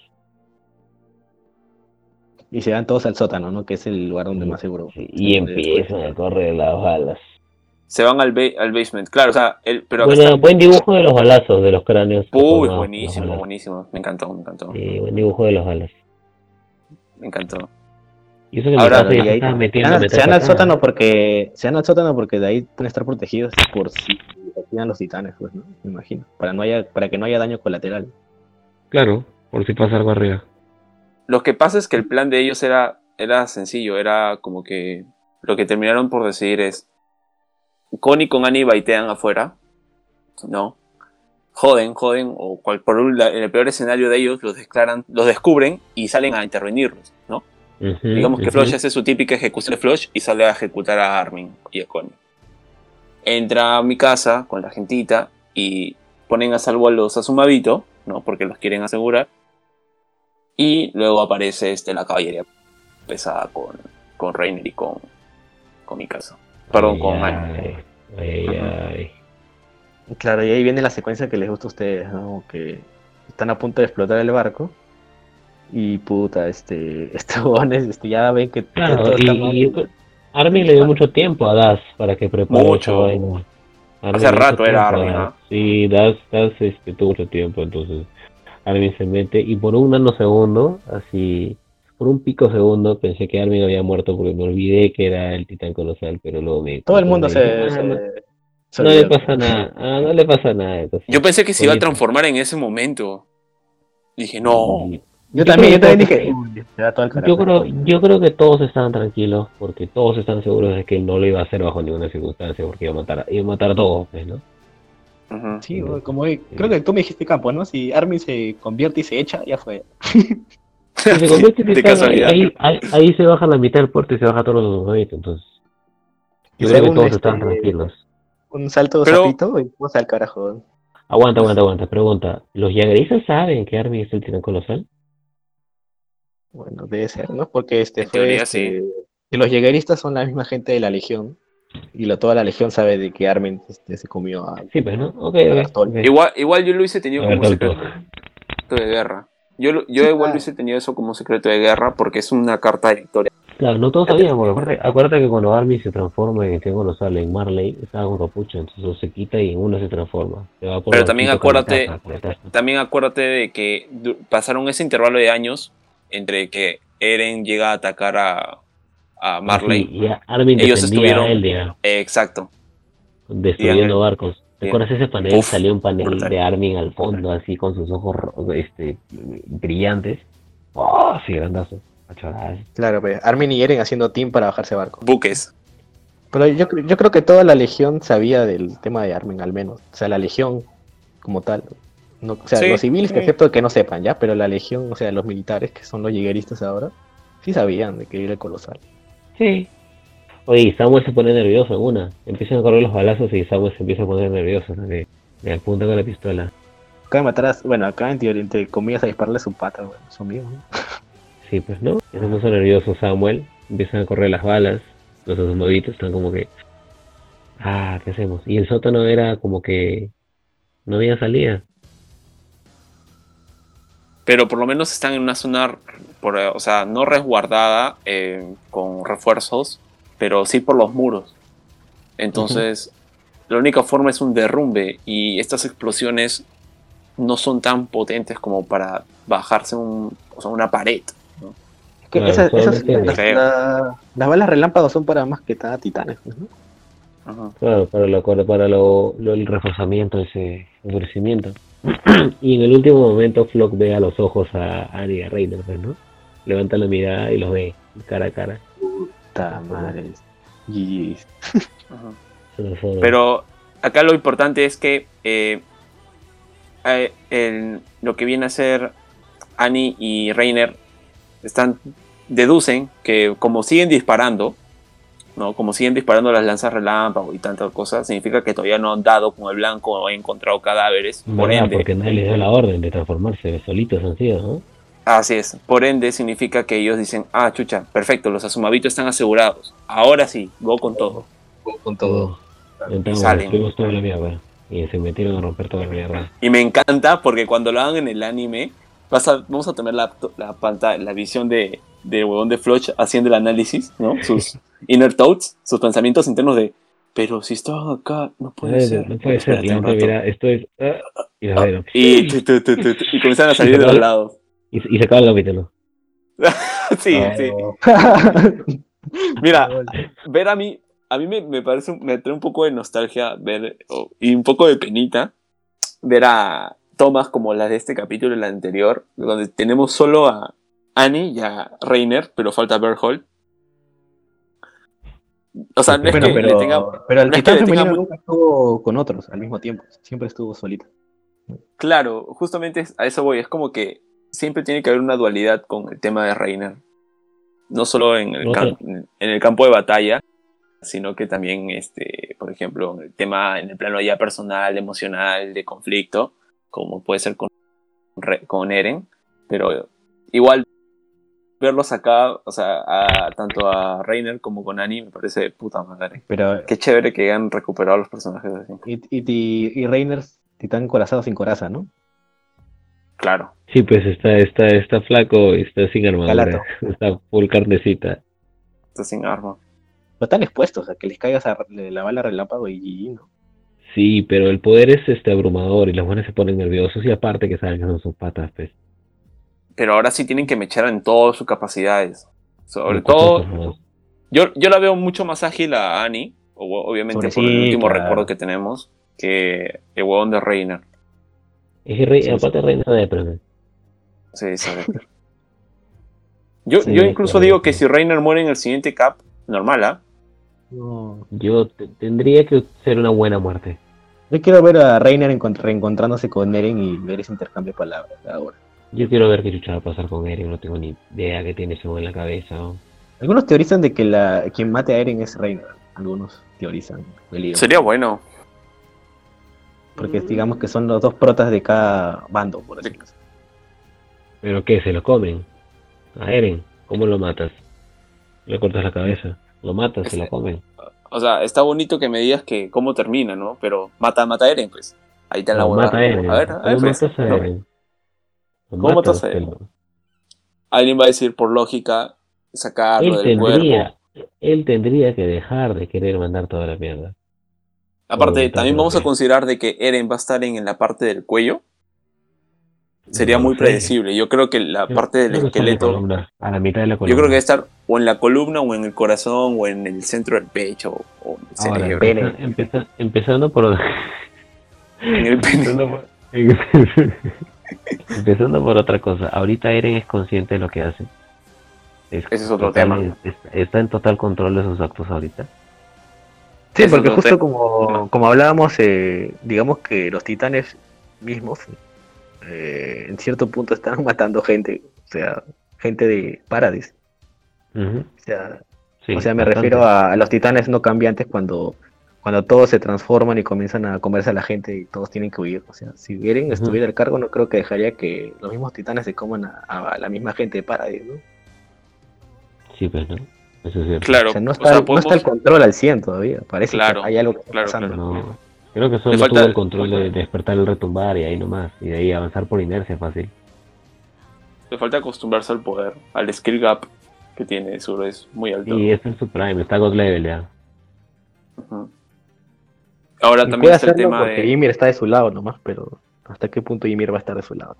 Y se van todos al sótano, ¿no? Que es el lugar donde más seguro. Sí, y empiezan a correr las balas. Se van al, ba- al basement. Claro, o sea, el, pero Bueno, está- buen dibujo de los balazos, de los cráneos. Uy, buenísimo, buenísimo. Me encantó, me encantó. Sí, buen dibujo de los balas. Me encantó. Y eso que Ahora, se ahí- estaba metiendo se van al sótano porque se van al sótano porque de ahí pueden estar protegidos por si activan los titanes, pues, ¿no? Me imagino. Para no haya, para que no haya daño colateral. Claro, por si pasa algo arriba. Lo que pasa es que el plan de ellos era, era sencillo, era como que lo que terminaron por decidir es Connie con Annie baitean afuera, ¿no? Joden, joden, o cual, por un la- en el peor escenario de ellos los declaran, los descubren y salen a intervenirlos, ¿no? Digamos que ujú. Flush hace su típica ejecución de Flush y sale a ejecutar a Armin y a Connie. Entra a mi casa con la gentita y ponen a salvo a los Asumabito, ¿no? Porque los quieren asegurar. Y luego aparece este, la caballería pesada con, con Reiner y con, con mi casa. Perdón, Ay, con ay, ay. Claro, y ahí viene la secuencia que les gusta a ustedes, ¿no? Que están a punto de explotar el barco. Y puta, este, estos este, ya ven que Claro, todo y, Armin le dio mucho tiempo a Das para que prepare Mucho. Hace rato era Armin. ¿ah? Sí, Das, Das este, tuvo mucho tiempo, entonces Armin se mete y por un nanosegundo, así, por un pico segundo, pensé que Armin había muerto porque me olvidé que era el titán colosal, pero luego me... Todo el mundo se, dije, se- "Ah, no, no le pasa nada, ah, no le pasa nada. Entonces, Yo pensé que se iba a transformar en ese momento. Dije, no. Y- Yo también, yo también dije, "Uy, se va todo el carajo". Yo creo, yo creo que todos estaban tranquilos porque todos están seguros de que él no lo iba a hacer bajo ninguna circunstancia porque iba a matar, a- iba a, matar a todos, pues, ¿no? Sí, como creo que tú me dijiste campo, ¿no? Si Armin se convierte y se echa, ya fue. Si se convierte de titán, casualidad. ahí, ahí, ahí se baja la mitad del puerto y se baja todos los nuevitos, entonces. Yo creo que todos este- estaban tranquilos. Un salto de Pero- y vamos al carajo. Aguanta, aguanta, aguanta. Pregunta, ¿los Yagrisas saben que Armin es el titán colosal? Bueno, debe ser, ¿no? Porque este En fue. teoría, este, que los llegueristas son la misma gente de la Legión. Y lo, toda la Legión sabe de que Armin este, se comió a. Sí, pues, ¿no? Ok, A ok, Bartol. ok. Igual, igual yo lo hubiese tenido como secreto de guerra. Yo, lo- yo Sí, igual claro. hubiese tenido eso como secreto de guerra porque es una carta de victoria. Claro, no todos sabían, porque acuérdate, acuérdate que cuando Armin se transforma en el titán colosal en Marley, estaba con capucha, entonces se quita y en uno se transforma. Se va por Pero también acuérdate-. También acuérdate de que pasaron ese intervalo de años entre que Eren llega a atacar a, a Marley. Sí, y a Armin Ellos estuvieron- Eh, exacto. destruyendo barcos. ¿Te acuerdas ese panel? Uf, Salió un panel brutal. de Armin al fondo, así con sus ojos este, brillantes. ¡Oh, sí, grandazo! Claro, pues, Armin y Eren haciendo team para bajarse barco. Buques. Pero yo, yo creo que toda la Legión sabía del tema de Armin, al menos. O sea, la Legión como tal. No, o sea, Sí, los civiles sí. acepto que no sepan, ¿ya? Pero la legión, o sea, los militares, que son los llegueristas ahora, sí sabían de que era el colosal. Sí. Oye, Samuel se pone nervioso en una. Empiezan a correr los balazos y Samuel se empieza a poner nervioso. Le, le apunta con la pistola. Acaba de matar a, bueno, acá en teoría, entre comillas, a dispararle a su pata, bueno, su amigo, ¿no? Sí, pues no. Se puso nervioso Samuel. Empiezan a correr las balas. Los asomaditos están como que. Ah, ¿qué hacemos? Y el sótano era como que. No había salida. Pero por lo menos están en una zona, por, o sea, no resguardada eh, con refuerzos, pero sí por los muros. Entonces, la única forma es un derrumbe y estas explosiones no son tan potentes como para bajarse un, o sea, una pared. ¿no? Es que esas, esas- las, la- las balas relámpagos son para más que nada titanes, pues, ¿no? Ajá. Claro, para, lo, para lo, lo- el reforzamiento, ese endurecimiento. y en el último momento Flock ve a los ojos a Annie y a Reiner, pues, ¿no? Levanta la mirada y los ve cara a cara. Puta madre. Y Pero acá lo importante es que eh, eh, el- lo que viene a ser Annie y Reiner están deducen que como siguen disparando, ¿no? Como siguen disparando las lanzas relámpago y tantas cosas, significa que todavía no han dado con el blanco o han encontrado cadáveres. Por ende, Porque nadie les dio la orden de transformarse, solitos han sido, ¿no? así es. Por ende, significa que ellos dicen, ah, chucha, perfecto, los asumabitos están asegurados. Ahora sí, go con todo. con Entonces, Salen. fuimos toda la mierda. Y se metieron a romper toda la mierda. Y me encanta porque cuando lo hagan en el anime, vas a- vamos a tener la, la pantalla, la visión de, de huevón de Floch haciendo el análisis, ¿no? Sus inner thoughts, sus pensamientos internos de, pero si estaban acá, no puede Ay, ser. No puede ser, mira, esto es. ah, y ven. Y, tu, tu, tu, tu, tu, y comienzan a salir de los lados. Y, y se acaba el capítulo. sí, Ah. sí. Mira, ver a mí, a mí me, me parece, me trae un poco de nostalgia ver, y un poco de penita, ver a tomas como las de este capítulo y la anterior, donde tenemos solo a Annie y a Reiner, pero falta Berthold. O sea, no es Bueno, que pero, le tenga... pero el no es que titán le tenga femenino mu- nunca estuvo con otros al mismo tiempo. Siempre estuvo solito. Claro, justamente a eso voy. Es como que siempre tiene que haber una dualidad con el tema de Reiner. No solo en el, en el campo de batalla, sino que también, este, por ejemplo, en el tema, en el plano ya personal, emocional, de conflicto, como puede ser con, con Eren. Pero igual verlos acá, o sea, a- tanto a Reiner como con Annie, me parece de puta madre. Pero, Qué chévere que hayan recuperado los personajes así. y, y, y, y Reiner, titán corazado sin coraza, ¿no? Claro. Sí, pues está, está, está flaco y está sin armadura. Galato. Está full carnecita. Está sin arma. No están expuestos a que les caiga esa- la bala relámpago y, y no. Sí, pero el poder es este abrumador y los buenos se ponen nerviosos y aparte que saben que son sus patas, pues. Pero ahora sí tienen que mechar en todas sus capacidades. Sobre todo, yo, yo la veo mucho más ágil a Annie, obviamente Sobre por el sí, último claro. recuerdo que tenemos, que el huevón de Reiner. Es que Rey, Sí, aparte Reina de premio. Sí, sabe. yo, Sí, yo incluso claro. digo que si Reiner muere en el siguiente cap, normal, ¿ah? No. Yo te- tendría que ser una buena muerte. Yo quiero ver a Reiner encont- reencontrándose con Eren y ver ese intercambio de palabras ahora. Yo quiero ver qué chucha va a pasar con Eren, no tengo ni idea qué tiene ese en la cabeza. ¿no? Algunos teorizan de que la quien mate a Eren es Reiner. Algunos teorizan. Sería bueno. Porque digamos que son los dos protas de cada bando, por así decirlo. ¿Pero qué? ¿Se lo comen? A Eren, ¿cómo lo matas? Le cortas la cabeza. Lo matas, se lo comen. O sea, está bonito que me digas que cómo termina, ¿no? Pero mata, mata a Eren, pues. Ahí está la mata a Eren. A ver, a ver, ¿Cómo pues. matas a No. Eren? ¿Cómo matas a Alguien va a decir, por lógica, sacarlo Él del cuerpo. tendría, él tendría que dejar de querer mandar toda la mierda. Aparte, también vamos a considerar de que Eren va a estar en, en la parte del cuello. Sería muy predecible. Yo creo que la parte del esqueleto, a la mitad de la columna. yo creo que debe estar o en la columna o en el corazón o en el centro del pecho o, en el cerebro. pene. empeza- empeza- empezando por En el pene. Empezando por, otra cosa. Ahorita Eren es consciente de lo que hace. Es Ese es otro total- tema. es- está en total control de sus actos ahorita. Sí, porque justo como, como hablábamos, eh, digamos que los titanes mismos eh, en cierto punto están matando gente, o sea, gente de Paradis. O sea, Sí, o sea, me bastante. refiero a, a los titanes no cambiantes cuando, cuando todos se transforman y comienzan a comerse a la gente y todos tienen que huir. O sea, si Eren Ujú. estuviera al cargo, no creo que dejaría que los mismos titanes se coman a, a la misma gente de Paradis, ¿no? Sí, pues, ¿no? Eso es cierto. Claro, o sea, no o está, no está el control al 100 todavía. Parece Claro, que hay algo que está claro, pasando. claro. No, creo que solo falta- tuvo el control de despertar el retumbar y ahí nomás. Y de ahí avanzar por inercia fácil. Le falta acostumbrarse al poder, al skill gap que tiene, Zoro es muy alto. Y es su prime, está God level ya. Ujú. Ahora Y también puede está el tema porque de... Ymir está de su lado nomás, pero ¿hasta qué punto Ymir va a estar de su lado?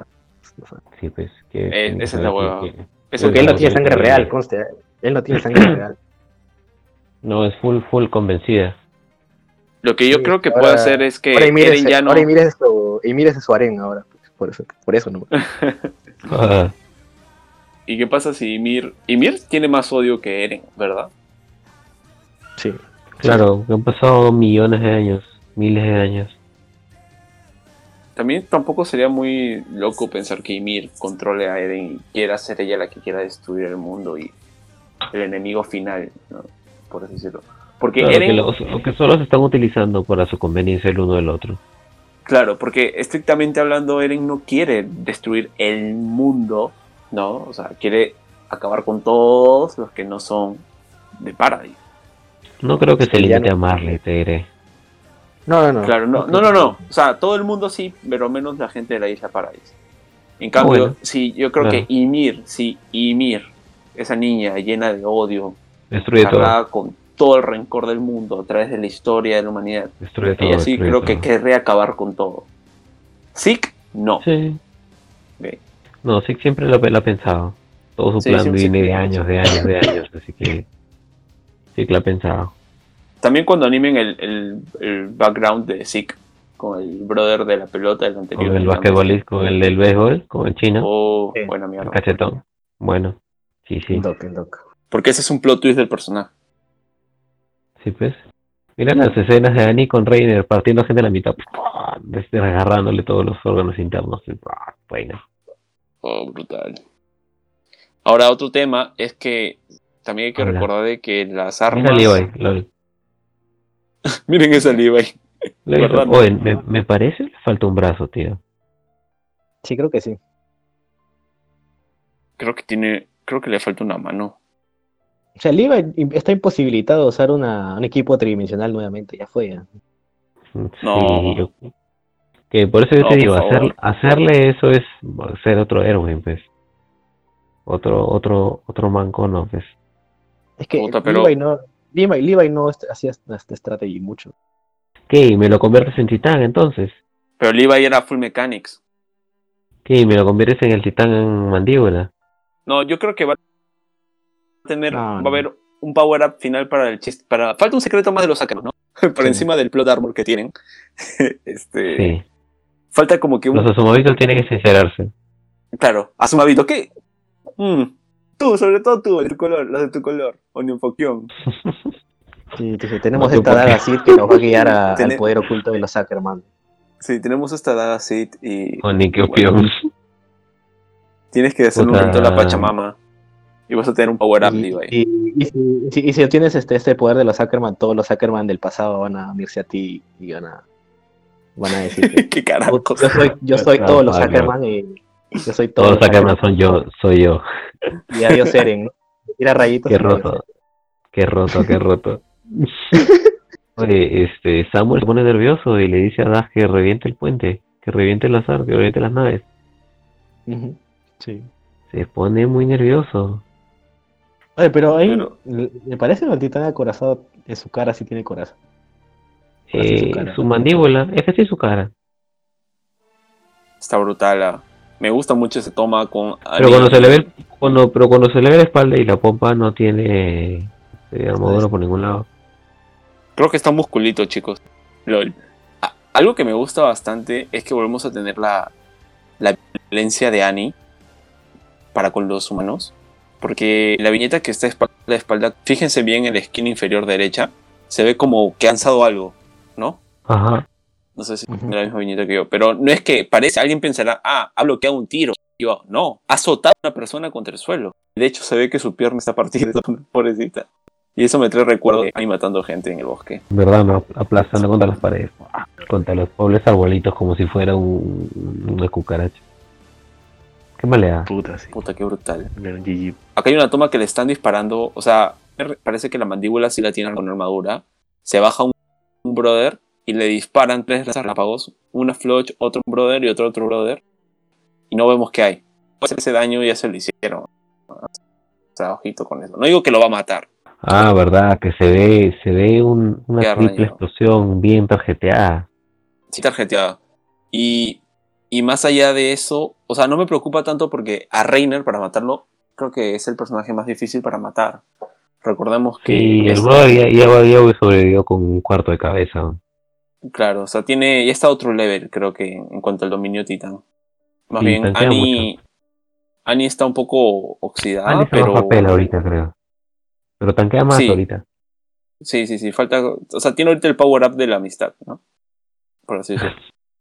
No sé. Sí, pues. Que, Eh, que esa es la hueva. que- que- Eso Porque él no no, tiene sangre real, conste. ¿eh? Él no tiene sangre real. No, es full, full convencida. Lo que yo Sí, creo que ahora- puede hacer es que Ahora Ymir es, ya no... ahora Ymir es su, Ymir es su harén ahora. pues, Por eso, por eso nomás. Ah, ¿Y qué pasa si Ymir... Ymir tiene más odio que Eren, ¿verdad? Sí. Claro, que han pasado millones de años, miles de años. También tampoco sería muy loco pensar que Ymir controle a Eren y quiera ser ella la que quiera destruir el mundo y el enemigo final, ¿no? por así decirlo. Porque Claro, que, Eren, los- o que solo se están utilizando para su conveniencia el uno del otro. claro, porque estrictamente hablando, Eren no quiere destruir el mundo, ¿no? O sea, quiere acabar con todos los que no son de Paradise. No creo que se limite no- a Marley, te diré. No, no, no. Claro, no, no, no, no. O sea, todo el mundo sí, pero menos la gente de la isla Paradise. En cambio, Bueno, sí, yo creo claro. que Ymir, sí, Ymir, esa niña llena de odio, Destruye todo. con todo el rencor del mundo a través de la historia de la humanidad. Destruye todo. Ella sí creo que querría acabar con todo. Zeke, no. Sí. No, sí siempre lo, lo ha pensado. Todo su Sí, plan sí, viene sí. de años, de años, de años. Así que sí que lo ha pensado. También cuando animen el, el, el background de Zeke con el brother de la pelota del anterior. Con el basquetbolista, con el del béisbol, con el chino, Oh, Sí. buena el mierda. cachetón. Bueno, sí, sí. Porque ese es un plot twist del personaje. Sí, pues. Mira las escenas de Annie con Reiner partiendo gente a la mitad, desde agarrándole todos los órganos internos. Bueno, Oh, brutal. Ahora, otro tema es que también hay que recordar de que las armas. mira Levi. Miren esa Levi. Levi, oye, me, me parece le falta un brazo, tío. Sí, creo que sí. Creo que tiene. Creo que le falta una mano. O sea, Levi está imposibilitado de usar una, un equipo tridimensional nuevamente, ya fue. ya. No. Sí, yo- que por eso yo No, te digo, hacer, hacerle eso es ser otro héroe, pues. Otro, otro, otro manco, no, pues. Es que Puta, pero- Levi no, Levi, Levi no est- hacía esta esta strategy mucho. ¿Qué? ¿Y me lo conviertes en titán entonces? Pero Levi era full mechanics. ¿Qué? ¿Y me lo conviertes en el titán en mandíbula? No, yo creo que va a tener. No, va no. a haber un power up final para el chiste. Para, falta un secreto más de los Sakura, ¿no? Por Sí. encima del plot armor que tienen. este. Sí. Falta como que un. Los asumovitos tienen que sincerarse. Claro, Asumabito, ¿qué? Mm, tú, sobre todo tú, de tu color, los de tu color, Onionfokion. Sí, dice, tenemos No, esta daga Sith que nos va a guiar a- al poder oculto de los Ackerman. Sí, tenemos esta daga Sith y O ni qué Bueno. tienes que hacer un Puta. rito a la Pachamama. Y vas a tener un power up, Y, Levi. y- y si, si- y si obtienes este, este poder de los Ackerman, todos los Ackerman del pasado van a unirse a ti y van a, van a decir que ¿Qué yo carajos? soy, yo soy todos los Ackerman y yo soy Todos todos los Ackerman son yo, soy yo. Y adiós Eren, ¿no? Tira rayitos. Qué roto. Qué roto, qué roto. Oye, este, Samuel se pone nervioso y le dice a Dash que reviente el puente, que reviente las armas, que reviente las naves. Sí. Se pone muy nervioso. Oye, pero ahí Pero- le- me parece que el titán acorazado de su cara sí tiene corazón. Su Eh, cara. su mandíbula, es que sí su cara. Está brutal. ah. Me gusta mucho ese toma con. Pero cuando se le ve, cuando, pero cuando se le ve la espalda y la pompa no tiene eh, armadura por ningún lado. Creo que está musculito, chicos. Lol. Algo que me gusta bastante es que volvemos a tener la, la violencia de Annie para con los humanos. Porque la viñeta que está espalda a espalda, fíjense bien en la esquina inferior derecha, se ve como que ha lanzado algo, ¿no? Ajá. No sé si es la misma viñeta que yo. Pero no es que parece, alguien pensará, ah, ha bloqueado un tiro. Yo, no, ha azotado a una persona contra el suelo. De hecho, se ve que su pierna está partida, pobrecita. Y eso me trae recuerdo de ahí matando gente en el bosque. ¿Verdad? No, aplastando contra las paredes. Contra los pobres arbolitos como si fuera un, una cucaracha. ¿Qué mal le da? Puta, sí. Puta, qué brutal. Acá hay una toma que le están disparando, o sea, parece que la mandíbula sí la tienen con armadura. Se baja un, un brother y le disparan tres relámpagos, una Floch, otro brother y otro otro brother. Y no vemos qué hay. Pues ese daño ya se lo hicieron. O sea, ojito con eso. No digo que lo va a matar. Ah, verdad, que se ve, se ve un- una Qué triple explosión bien tarjeteada. Sí, tarjeteada. Y, y más allá de eso, o sea, no me preocupa tanto porque a Reiner para matarlo, creo que es el personaje más difícil para matar. Recordemos que. Sí, el brother ya, ya, ya sobrevivió con un cuarto de cabeza. Claro, o sea, tiene. Ya está otro level, creo que, en cuanto al dominio titán. Más Sí, bien, Annie. Annie está un poco oxidada, Ah, pero. papel ahorita, creo. Pero tanquea más Sí. ahorita. Sí, sí, sí. Falta. O sea, tiene ahorita el power up de la amistad, ¿no? Por así decirlo.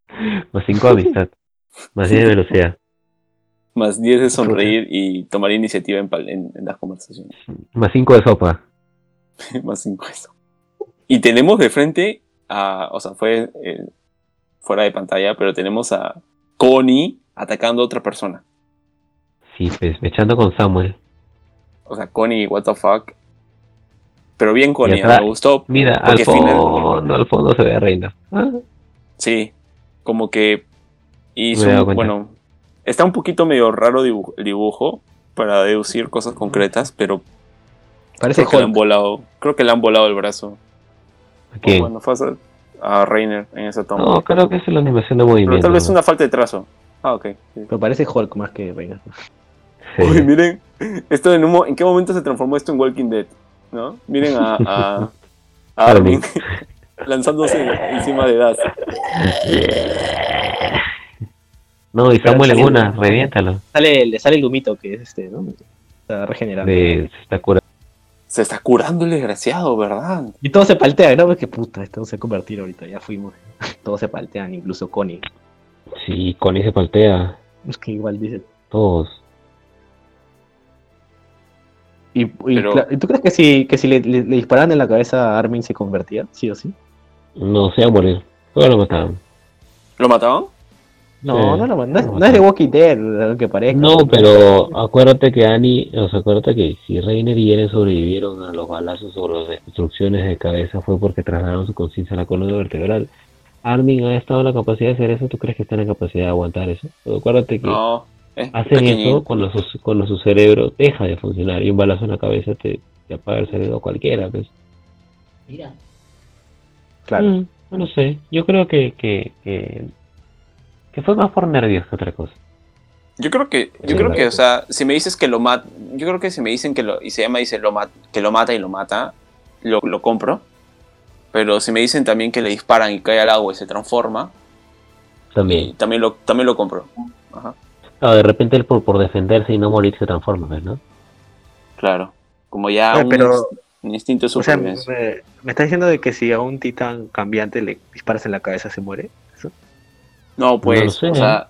Más 5 de amistad. Más 10 de velocidad. Más 10 de sonreír y tomar iniciativa en, en- en las conversaciones. Más 5 de sopa. más 5 eso. Y tenemos de frente a. O sea, fue eh, fuera de pantalla, pero tenemos a Connie atacando a otra persona. Sí, pues, echando con Samuel. O sea, Connie, what the fuck. Pero bien Connie, atrás- me gustó. Mira, al final- fondo, al fondo se ve a Reina. Ah, Sí, como que cuenta. bueno, está un poquito medio raro dibujo, el dibujo para deducir cosas concretas, pero Parece creo que, le han volado, creo que le han volado el brazo. ¿A quién? Bueno, fue a, a Reiner en esa toma. No, creo que es la animación de pero movimiento. tal vez una falta de trazo. Ah, ok. sí. Pero parece Hulk más que Reina. Sí. Uy, miren, esto en, un ¿en qué momento se transformó esto en Walking Dead? ¿No? Miren a, a, a Armin lanzándose encima de Das. No, y Pero Samuel en saliendo. una, reviéntalo. Sale, le sale el humito que es este, ¿no? Está regenerando. De, se está curando. Se está curando el desgraciado, ¿verdad? Y todos se paltean, ¿no? Porque puta, esto se va a convertir ahorita, ya fuimos. Todos se paltean, incluso Connie. Sí, Connie se paltea. Es que igual dice. Todos. ¿Y, y, Pero- cla- ¿y tú crees que si, que si le, le- le dispararan en la cabeza a Armin se convertía? ¿Sí o sí? No, se va a morir. Todos lo mataron. ¿Lo mataban? No, Sí. no, no, no, es, no es de Walking Dead, aunque parezca. No, pero acuérdate que Annie, o sea, acuérdate que si Reiner y Eren sobrevivieron a los balazos o las destrucciones de cabeza fue porque trasladaron su conciencia a la columna vertebral. Armin ha estado en la capacidad de hacer eso, ¿tú crees que está en la capacidad de aguantar eso? Pero acuérdate que No. Es hacen pequeñito. eso cuando su, cuando su cerebro deja de funcionar y un balazo en la cabeza te, te apaga el cerebro a cualquiera, pues. Claro. Mm, no lo sé, yo creo que, que, que, que fue más por nervios que otra cosa. Yo creo que, yo Sí, creo que, o sea, si me dices que lo mata, yo creo que si me dicen que lo, y se llama, dice lo mat, que lo mata y lo mata, lo, lo compro. Pero si me dicen también que le disparan y cae al agua y se transforma, También. también lo, también lo compro. Ajá, No, de repente él por, por defenderse y no morir se transforma, pues, ¿no? claro. Como ya un, pero- inst- un instinto de O sea, me, supervivencia. me está diciendo de que si a un titán cambiante le disparas en la cabeza se muere. No, pues, no lo sé, o sea,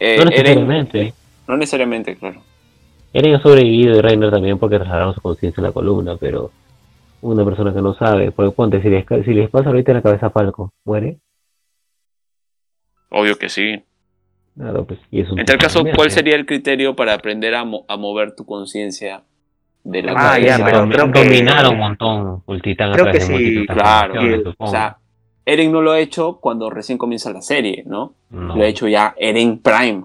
eh, no Eren- necesariamente. no necesariamente, claro. Eren ha sobrevivido y Reiner también porque trasladaron su conciencia en la columna, pero una persona que no sabe, porque ponte, si les, ca- si les pasa ahorita en la cabeza a Falco, ¿muere? Obvio que sí. Claro, pues, y es un En tal caso, ¿cuál cambiante. sería el criterio para aprender a, mo- a mover tu conciencia de la Ah, cabeza? ya, pero Dom- creo que- dominaron un montón el titán a Creo través que de sí, Claro, que-. O sea, Eren no lo ha hecho cuando recién comienza la serie, ¿no? No, Lo ha hecho ya Eren Prime.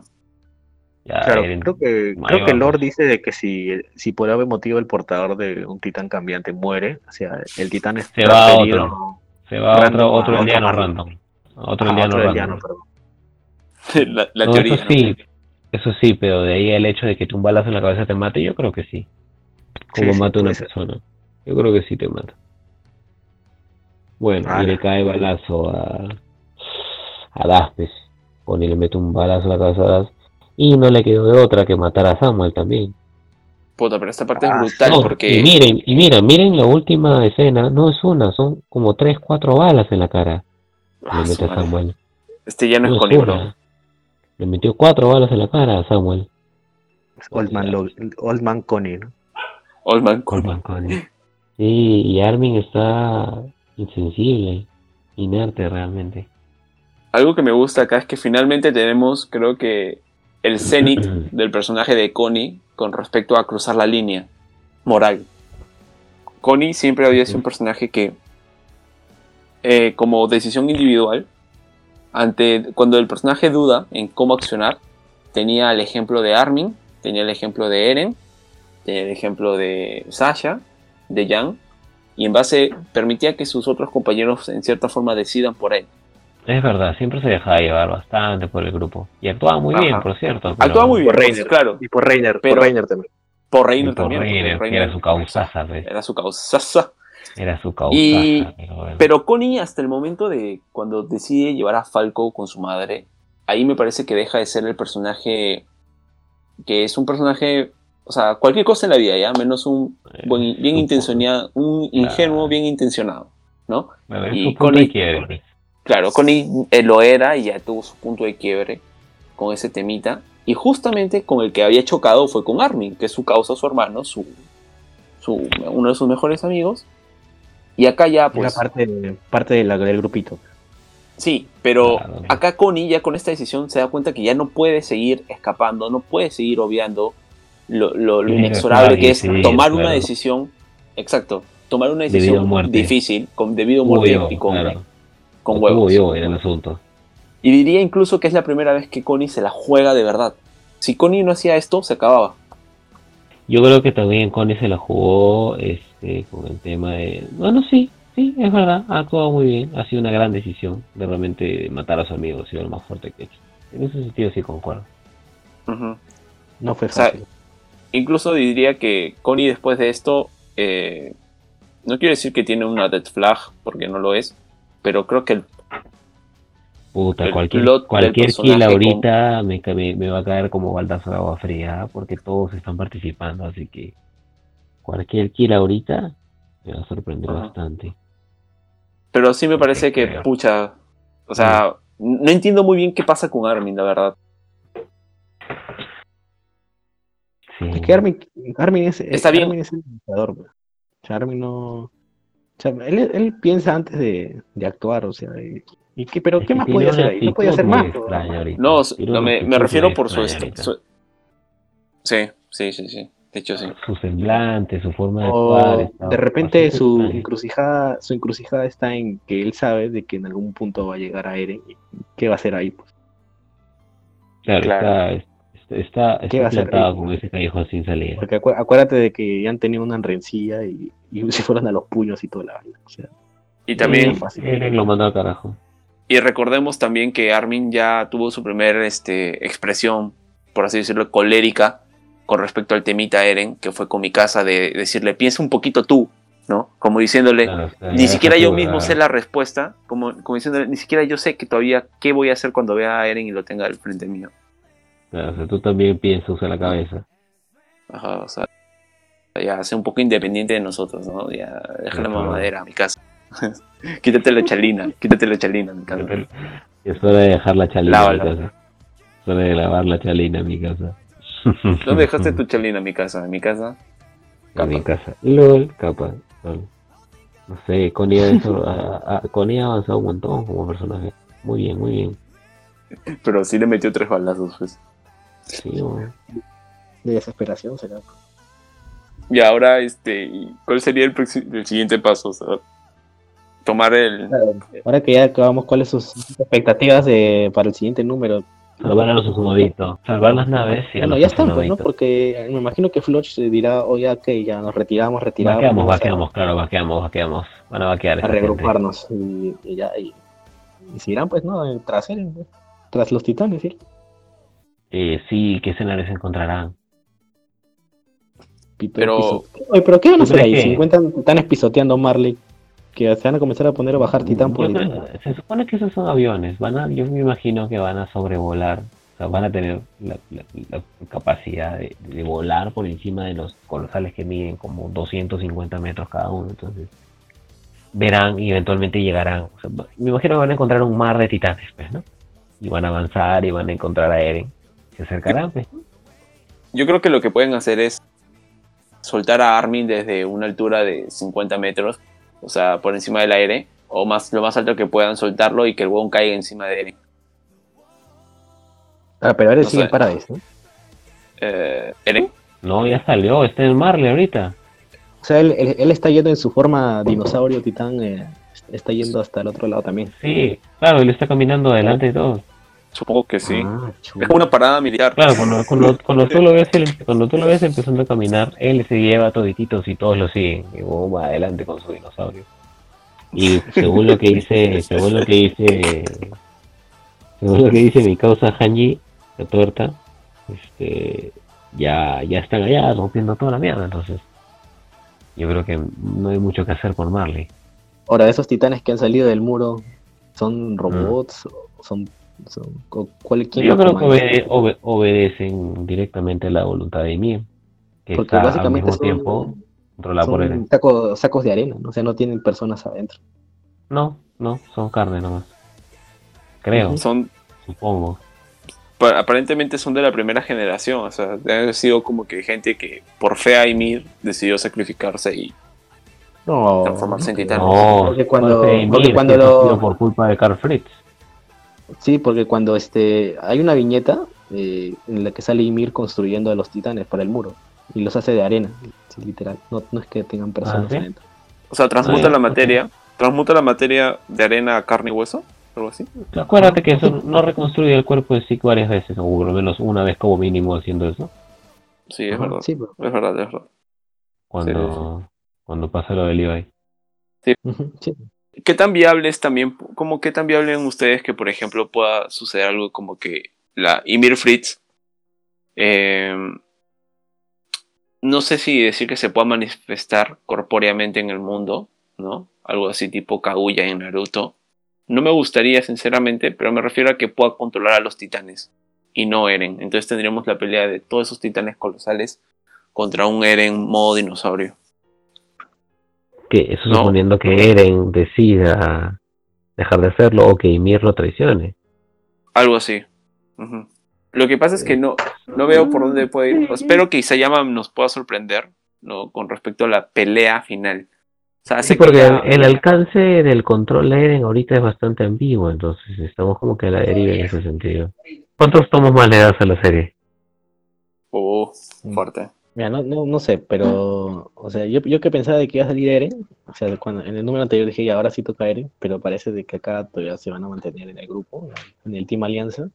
ya, Claro, Eren- creo que, creo. Lord dice de que si, si por algún motivo el portador de un titán cambiante muere, o sea, el titán es Se va a otro. se va a random, otro, otro a otro aldeano barrio. random. A otro a aldeano otro random. la la No, teoría. eso ¿no? sí, eso sí, pero de ahí el hecho de que tú un balazo en la cabeza te mate, yo creo que sí. Como Sí, sí, mata una persona. Yo creo que sí te mata. Bueno, y le cae balazo a, a Daspes. Pone y le mete un balazo a la cabeza a Das. Y no le quedó de otra que matar a Samuel también. Puta, pero esta parte es Ah, brutal No, porque. Y miren, y miren, miren la última escena, no es una, son como tres, cuatro balas en la cara. Ah, le mete a. Samuel. Este ya no es No jodas. Le metió cuatro balas en la cara a Samuel. Old Man, Lo- Old Man Connie, ¿no? Old Man Colman Connie. Sí, y Armin está insensible, inerte realmente. Algo que me gusta acá es que finalmente tenemos, creo que, el cenit del personaje de Connie con respecto a cruzar la línea moral. Connie siempre había sido un personaje que, eh, como decisión individual, ante cuando el personaje duda en cómo accionar, tenía el ejemplo de Armin, tenía el ejemplo de Eren, tenía el ejemplo de Sasha, de Jan, y en base permitía que sus otros compañeros en cierta forma decidan por él. Es verdad, siempre se dejaba llevar bastante por el grupo. Y actuaba muy bien, por cierto. pero- Actuaba muy bien, Por Reiner. claro, Y por Reiner, Pero- por Reiner también. por Reiner por también. Reiner, que era su causaza, pues. era su causaza. Era su causaza. Y- pero bueno. Pero Connie, hasta el momento de cuando decide llevar a Falco con su madre, ahí me parece que deja de ser el personaje que es un personaje, o sea, cualquier cosa en la vida, ya, menos un buen- bien intencionado, un ingenuo bien intencionado, ¿no? Es y Connie- de quiebre. Claro, Connie eh, lo era y ya tuvo su punto de quiebre con ese temita. Y justamente con el que había chocado fue con Armin, que es su causa, su hermano, su, su, uno de sus mejores amigos. Y acá ya, Era pues. parte, parte de la- del grupito. Sí, pero Claro. acá Connie ya con esta decisión se da cuenta que ya no puede seguir escapando, no puede seguir obviando lo, lo- lo Tiene que inexorable que es tomar una decisión, exacto, tomar una decisión difícil, con debido yo, y con, claro. con huevos. yo en el asunto. Y diría incluso que es la primera vez que Connie se la juega de verdad. Si Connie no hacía esto, se acababa. Yo creo que también Connie se la jugó este, con el tema de... Bueno, sí, sí, es verdad, ha actuado muy bien. Ha sido una gran decisión de realmente matar a su amigo, ha sido lo más fuerte que ha hecho. En ese sentido sí concuerdo. No fue O sea, fácil. Incluso diría que Connie después de esto, eh, no quiero decir que tiene una dead flag, porque no lo es, pero creo que el Puta, El cualquier, cualquier kill con- ahorita me, me, me va a caer como baldazo de agua fría, porque todos están participando, así que cualquier kill ahorita me va a sorprender bastante. Pero sí me parece que, creo. pucha, o sea, no entiendo muy bien qué pasa con Armin, la verdad. Sí. Es que Armin, Armin es, Está bien. Armin es el pues. O sea, Armin no. O sea, él, él piensa antes de, de actuar, o sea, y, y qué, pero Es ¿qué que más podía hacer ahí? No podía hacer más. ¿no? No, me, me refiero por su, extraña est- ahorita. su- Sí, sí, sí, sí. De hecho, sí. Su semblante, su forma de O actuar. de repente su encrucijada, su encrucijada está en que él sabe de que en algún punto va a llegar a Eren y qué va a hacer ahí, pues. Claro, Claro. está, está, está, ¿Qué va a hacer plantado con ese callejón sin salida. Porque acu- acuérdate de que ya han tenido una rencilla y, y se fueron a los puños y toda la vaina. O sea, Y también. Eren lo mandó al carajo. y recordemos también que Armin ya tuvo su primer este, expresión, por así decirlo, colérica con respecto al temita Eren, que fue con mi casa de decirle, piensa un poquito tú, ¿no? Como diciéndole, Claro, o sea, ni siquiera yo mismo sé la respuesta, como, como diciéndole, ni siquiera yo sé que todavía qué voy a hacer cuando vea a Eren y lo tenga al frente mío. Claro, o sea, tú también piensas, usa la cabeza. Ajá, o sea, ya sé un poco independiente de nosotros, ¿no? Ya deja la mamadera a mi casa. quítate la chalina, quítate la chalina a mi casa. Es hora de dejar la chalina en mi casa. Es hora de lavar la chalina en mi casa. ¿Dónde dejaste tu chalina en mi casa? En mi casa. En mi casa. LOL, capa. LOL. No sé, ha- ha- Connie ha avanzado un montón como personaje. Muy bien, muy bien. Pero sí le metió tres balazos, pues. Sí, bueno. de desesperación será. Y ahora, este, ¿y ¿cuál sería el, el siguiente paso? O sea, tomar el... Ahora que ya acabamos, ¿cuáles son sus expectativas de, para el siguiente número? Salvar a los Usumovitos. Salvar las naves y a Bueno, los ya están, pues, ¿no? Porque me imagino que Floch se dirá, oye, que ya nos retiramos, retiramos. Vaqueamos, vaqueamos, claro, vaqueamos, vaqueamos. Van a vaquear. a reagruparnos y, y ya y, y se irán pues no tras pues, tras los titanes ¿sí? Eh, sí, ¿qué escenarios encontrarán? Pero- Oye, pero qué van a ¿Tú hacer ahí que- si encuentran titanes pisoteando Marley que se van a comenzar a poner a bajar titán por el creo- se supone que esos son aviones. Van a, yo me imagino que van a sobrevolar. O sea, van a tener la, la- la capacidad de, de volar por encima de los colosales que miden como 250 metros cada uno. Entonces, verán y eventualmente llegarán. O sea, me imagino que van a encontrar un mar de titanes, pues, ¿no? y van a avanzar y van a encontrar a Eren. Se acercarán, pues. Yo creo que lo que pueden hacer es soltar a Armin desde una altura de 50 metros, o sea, por encima del aire, o más lo más alto que puedan soltarlo y que el huevón caiga encima de Eren. Ah, pero ahora No sigue sé. para eso. Eh, ¿Eren? No, ya salió, está en Marley ahorita. O sea, él, él- él está yendo en su forma dinosaurio titán, eh, está yendo hasta el otro lado también. Sí, claro, él está caminando adelante de todos. Supongo que sí. Ah. Es como una parada militar. Claro, cuando, cuando, cuando tú lo ves, él- cuando tú lo ves empezando a caminar, él se lleva a todititos y todos lo siguen. Y luego va adelante con su dinosaurio. Y según lo que dice, según lo que dice, según lo que dice mi causa Hanji, la tuerta, este, ya, ya están allá rompiendo toda la mierda, entonces. Yo creo que no hay mucho que hacer por Marley. Ahora, esos titanes que han salido del muro, ¿son robots o son, son o cuál, quién Yo creo que obede- obedecen directamente la voluntad de Ymir, que Porque está al básicamente mismo son, tiempo controlada por Eren. son saco- sacos de arena, ¿no? o sea, no tienen personas adentro. No, no, son carne nomás. Creo, Son, supongo. pa- aparentemente son de la primera generación, o sea, haber sido como que gente que por fe a Ymir decidió sacrificarse y No, transformarse en titán. No, Porque cuando- porque cuando lo- por culpa de Carl Fritz. Sí, porque cuando este hay una viñeta eh, en la que sale Ymir construyendo a los titanes para el muro y los hace de arena, sí, literal. No, no es que tengan personas Ah, ¿sí? adentro. O sea, transmuta Ah, la materia, transmuta la materia de arena a carne y hueso, algo así. Acuérdate que eso no reconstruye el cuerpo de Zeke varias veces, o por lo menos una vez como mínimo haciendo eso. Sí, es Ajá, verdad. Sí, pero- Es verdad, es verdad. Cuando, cuando pasa lo de Levi. sí. ¿Qué tan viable es también, como qué tan viable ven ustedes que, por ejemplo, pueda suceder algo como que la Ymir Fritz, eh, no sé si decir que se pueda manifestar corpóreamente en el mundo, ¿no? Algo así tipo Kaguya en Naruto. No me gustaría, sinceramente, pero me refiero a que pueda controlar a los titanes y no Eren. Entonces tendríamos la pelea de todos esos titanes colosales contra un Eren modo dinosaurio. Que eso No. suponiendo que Eren decida dejar de hacerlo o que Ymir lo traicione. Algo así. Lo que pasa es que no, no veo por dónde puede ir. Espero que Isayama nos pueda sorprender ¿no? con respecto a la pelea final. O sea, Sí, porque el alcance del control de Eren ahorita es bastante ambiguo, entonces estamos como que a la deriva en ese sentido. ¿Cuántos tomos más le das a la serie? Oh, fuerte. Mira, no, no, no sé, pero, o sea, yo, yo que pensaba de que iba a salir Eren, o sea, cuando en el número anterior dije, ya, ahora sí toca Eren, pero parece de que acá todavía se van a mantener en el grupo, en el Team Alianza,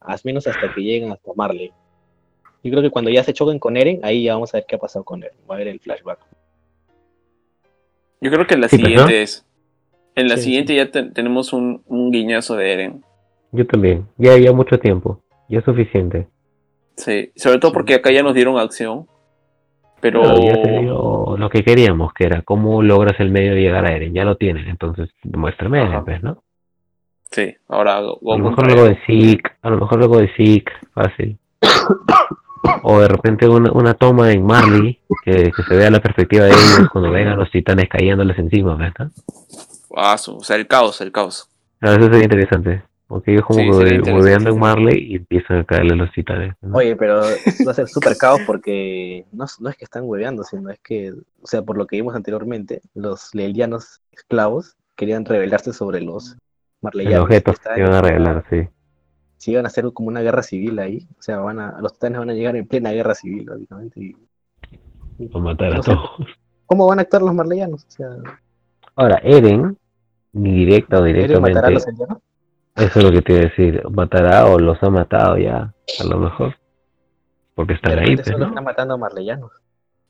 al menos hasta que lleguen hasta Marley. Yo creo que cuando ya se choquen con Eren, ahí ya vamos a ver qué ha pasado con Eren, va a haber el flashback. Yo creo que en la Sí, siguiente es. En la Sí, siguiente ya te- tenemos un, un guiñazo de Eren. Yo también, ya había mucho tiempo, ya es suficiente. Sí, sobre todo porque acá ya nos dieron acción. Pero. Ya se dio lo que queríamos, que era cómo logras el medio de llegar a Eren, ya lo tienen, entonces muéstrame a Eren, pues, ¿no? Sí, ahora Go- A lo mejor luego de Zeke, a lo mejor luego de Zeke, fácil. O de repente una, una toma en Marley, que, que se vea la perspectiva de ellos cuando vengan los titanes cayéndoles encima, ¿verdad? Ah, o sea, el caos, el caos. Claro, eso sería interesante. Porque ellos como Sí, que hueveando en Marley y empiezan a caerle los titanes. ¿no? Oye, pero va a ser súper caos porque no, es- no es que están hueveando, sino es que, o sea, por lo que vimos anteriormente, los leelianos esclavos querían rebelarse sobre los marleyanos. objeto que estaban se iban a revelar, sí. si iban a hacer como una guerra civil ahí, o sea, van a, los titanes van a llegar en plena guerra civil, básicamente. y- y- Para matar a todos. ¿Cómo van a actuar los marleyanos? O sea, Ahora, Eren, ni directa o ¿Eren matará a directamente, los? Eso es lo que te iba a decir, matará o los ha matado ya, a lo mejor. Porque están ahí, ¿no? están matando a marleyanos.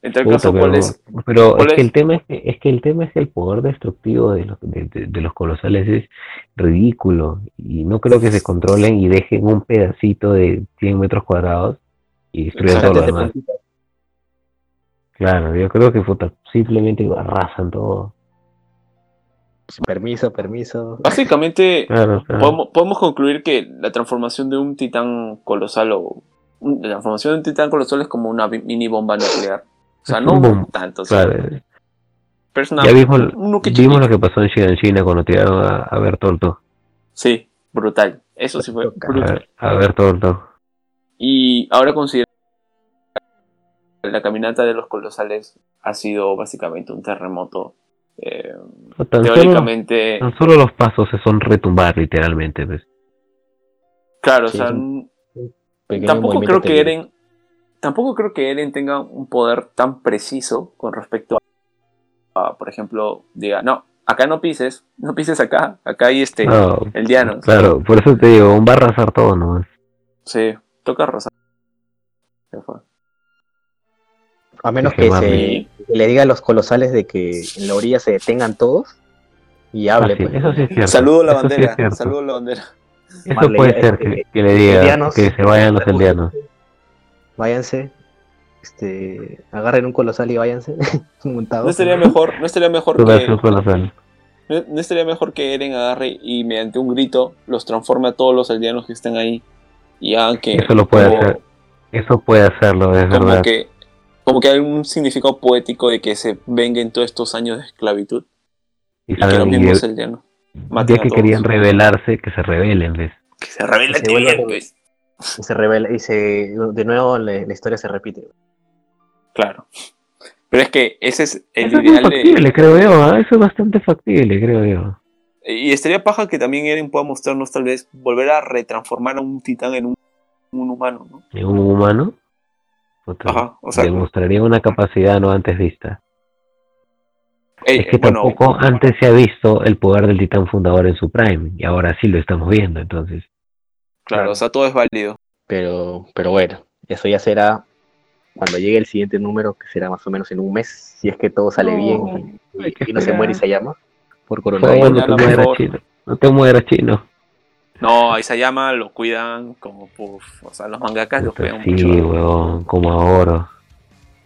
En tal Puta, caso, pero ¿cuál es? pero cuál es que el tema es que, es que el tema es que el poder destructivo de los, de, de- de los colosales es ridículo y no creo que se controlen y dejen un pedacito de 100 metros cuadrados y destruyan todo lo demás. Claro, yo creo que puta, simplemente arrasan todo. Permiso, permiso. Básicamente, Claro, claro. podemos, podemos concluir que la transformación de un titán colosal o. La transformación de un titán colosal es como una mini bomba nuclear. O sea, no tanto. o sea, Claro, pero es una- ya vimos, lo que pasó en China, en China cuando tiraron a, a Bertolto. Sí, brutal. Eso sí fue A brutal. a ver tonto. Y ahora considero que la caminata de los colosales ha sido básicamente un terremoto. Eh, Tan solo, teóricamente, tan solo los pasos se son retumbar literalmente. Pues. claro, Sí, o sea, tampoco creo que. Eren tampoco creo que Eren tenga un poder tan preciso con respecto a, a, por ejemplo, diga, no, acá no pises, no pises acá, acá hay este, No, el diano. claro, por eso te digo, va a arrasar todo nomás. Sí, toca fue. A menos que, mami. se, que le diga a los colosales de que en la orilla se detengan todos y Ah, hable. sí, pues. eso sí es cierto. Saludo a la eso sí es bandera, saludo a la bandera. Eso Marley, puede ser eh, que, que le diga que se vayan los eldianos. Váyanse, este, agarren un colosal y váyanse montados. No estaría mejor, no estaría mejor que ves un colosal. no, no estaría mejor que Eren agarre y mediante un grito los transforme a todos los aldeanos que estén ahí y hagan que Eso lo puede como- hacer. Eso puede hacerlo, es como verdad. que como que hay un significado poético de que se venguen todos estos años de esclavitud Y y que los mismos ya que querían rebelarse, que se rebelen, ¿ves? que se revela Que se bien, pues. Y se revela, y se, de nuevo la, la historia se repite. claro pero es que ese es el Eso es ideal de, factible, creo yo. ¿ah? Eso es bastante factible, creo yo. y estaría paja que también Eren pueda mostrarnos tal vez volver a retransformar a un titán en un, un humano ¿no? En un humano, Ajá, o sea, demostraría una capacidad no antes vista. es que bueno, tampoco antes se ha visto el poder del titán fundador en su prime, y ahora sí lo estamos viendo, entonces. claro, o sea, todo es válido. Pero, pero bueno, eso ya será cuando llegue el siguiente número, que será más o menos en un mes, si es que todo sale No, bien y, no se muere y se llama por coronavirus. no mañana te mueras, mejor. chino. No te mueras, chino. No, a Isayama lo cuidan como, puf, o sea, los mangakas lo Puta, cuidan sí, mucho. huevón, como ahora.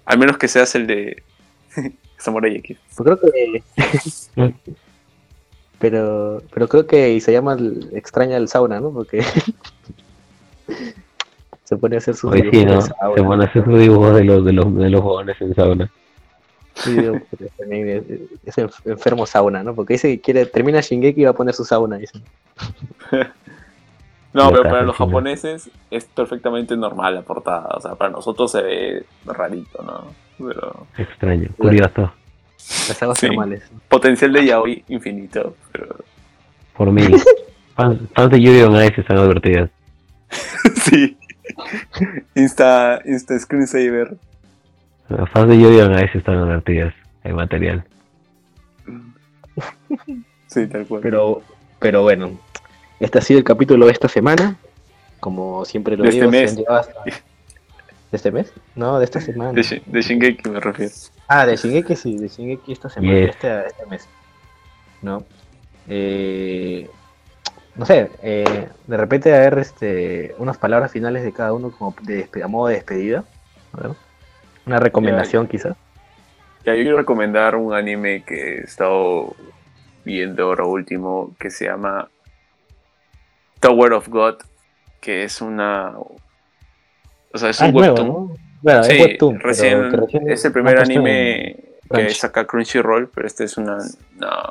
Al menos que seas el de Samurai X. Yo creo que. pero, pero creo que Isayama extraña el sauna, ¿no? Porque. se pone a hacer sus Hoy sí, dibujos ¿no? de Se van a hacer sus dibujos de los, de los, de los jóvenes en sauna. Sí, es, es enf- enfermo sauna, ¿no? Porque dice que quiere, termina Shingeki y va a poner su sauna. Dice. No, pero para los japoneses es perfectamente normal la portada. O sea, para nosotros se ve rarito, ¿no? Pero Extraño, curioso. Las aguas Sí. termales. potencial de yaoi infinito. Pero... Por mí. Fans, fans de Yuri on Ice están advertidas. sí. Insta, Insta Screensaver. Los fans de Yuri on Ice están advertidas. Hay material. Sí, tal cual. Pero, pero bueno, este ha sido el capítulo de esta semana. Como siempre lo De este digo, se mes. hasta- ¿De este mes? No, de esta semana. De, Shi- de Shingeki me refiero. Ah, de Shingeki sí, de Shingeki esta semana, Yes. este, este mes. ¿No? Eh, no sé, eh, de repente a ver este, unas palabras finales de cada uno como de a modo de despedida. A ver. Una recomendación quizás. Ya, yo quiero recomendar un anime que he estado viendo ahora último que se llama Tower of God, que es una. O sea, es Ah, un es nuevo, webtoon. ¿no? Bueno, Sí, es webtoon, recién, recién es el primer anime que saca Crunchyroll, pero este es una, una,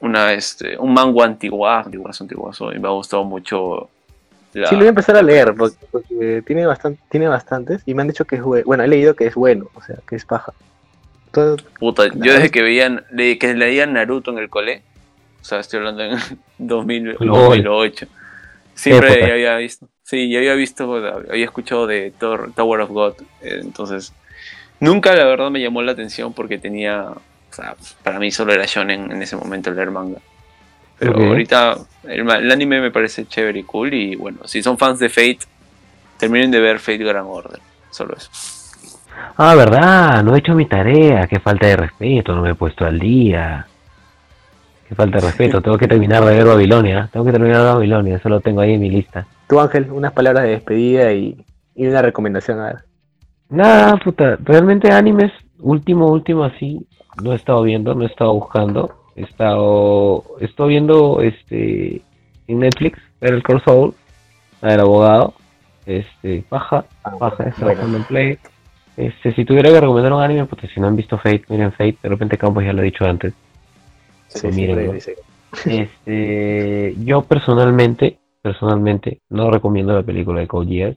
una, este, un manga antiguazo, antiguazo, antiguazo, y me ha gustado mucho. Sí, lo voy a empezar a leer porque, porque tiene, bastante, tiene bastantes y me han dicho que es bueno. Bueno, he leído que es bueno, o sea, que es paja. Todo- Puta, yo desde que veían, de que leía Naruto en el cole, o sea, estoy hablando en 2000, Lol. 2008, siempre ya había visto, sí, ya había visto, había escuchado de Thor- Tower of God, eh, entonces nunca la verdad me llamó la atención porque tenía, o sea, para mí solo era shonen en ese momento leer manga. Pero ahorita el, anime me parece chévere y cool y bueno, si son fans de Fate, terminen de ver Fate Grand Order, solo eso. Ah, verdad, no he hecho mi tarea. Qué falta de respeto, no me he puesto al día. Qué falta de respeto, tengo que terminar de ver Babilonia. Tengo que terminar de ver Babilonia, eso lo tengo ahí en mi lista. Tú, Ángel, unas palabras de despedida y, y una recomendación. A ver. Nada, puta, realmente animes, último, último así, no he estado viendo, no he estado buscando. He estado, he estado viendo este en Netflix, el Core Soul, del abogado. Este, baja, baja, está bueno. en play. Este, si tuviera que recomendar un anime, pues si no han visto Fate, miren Fate, de repente Campos ya lo ha dicho antes. Sí, Pues sí, miren, dice. Este, yo personalmente, personalmente, no recomiendo la película de Code Geass.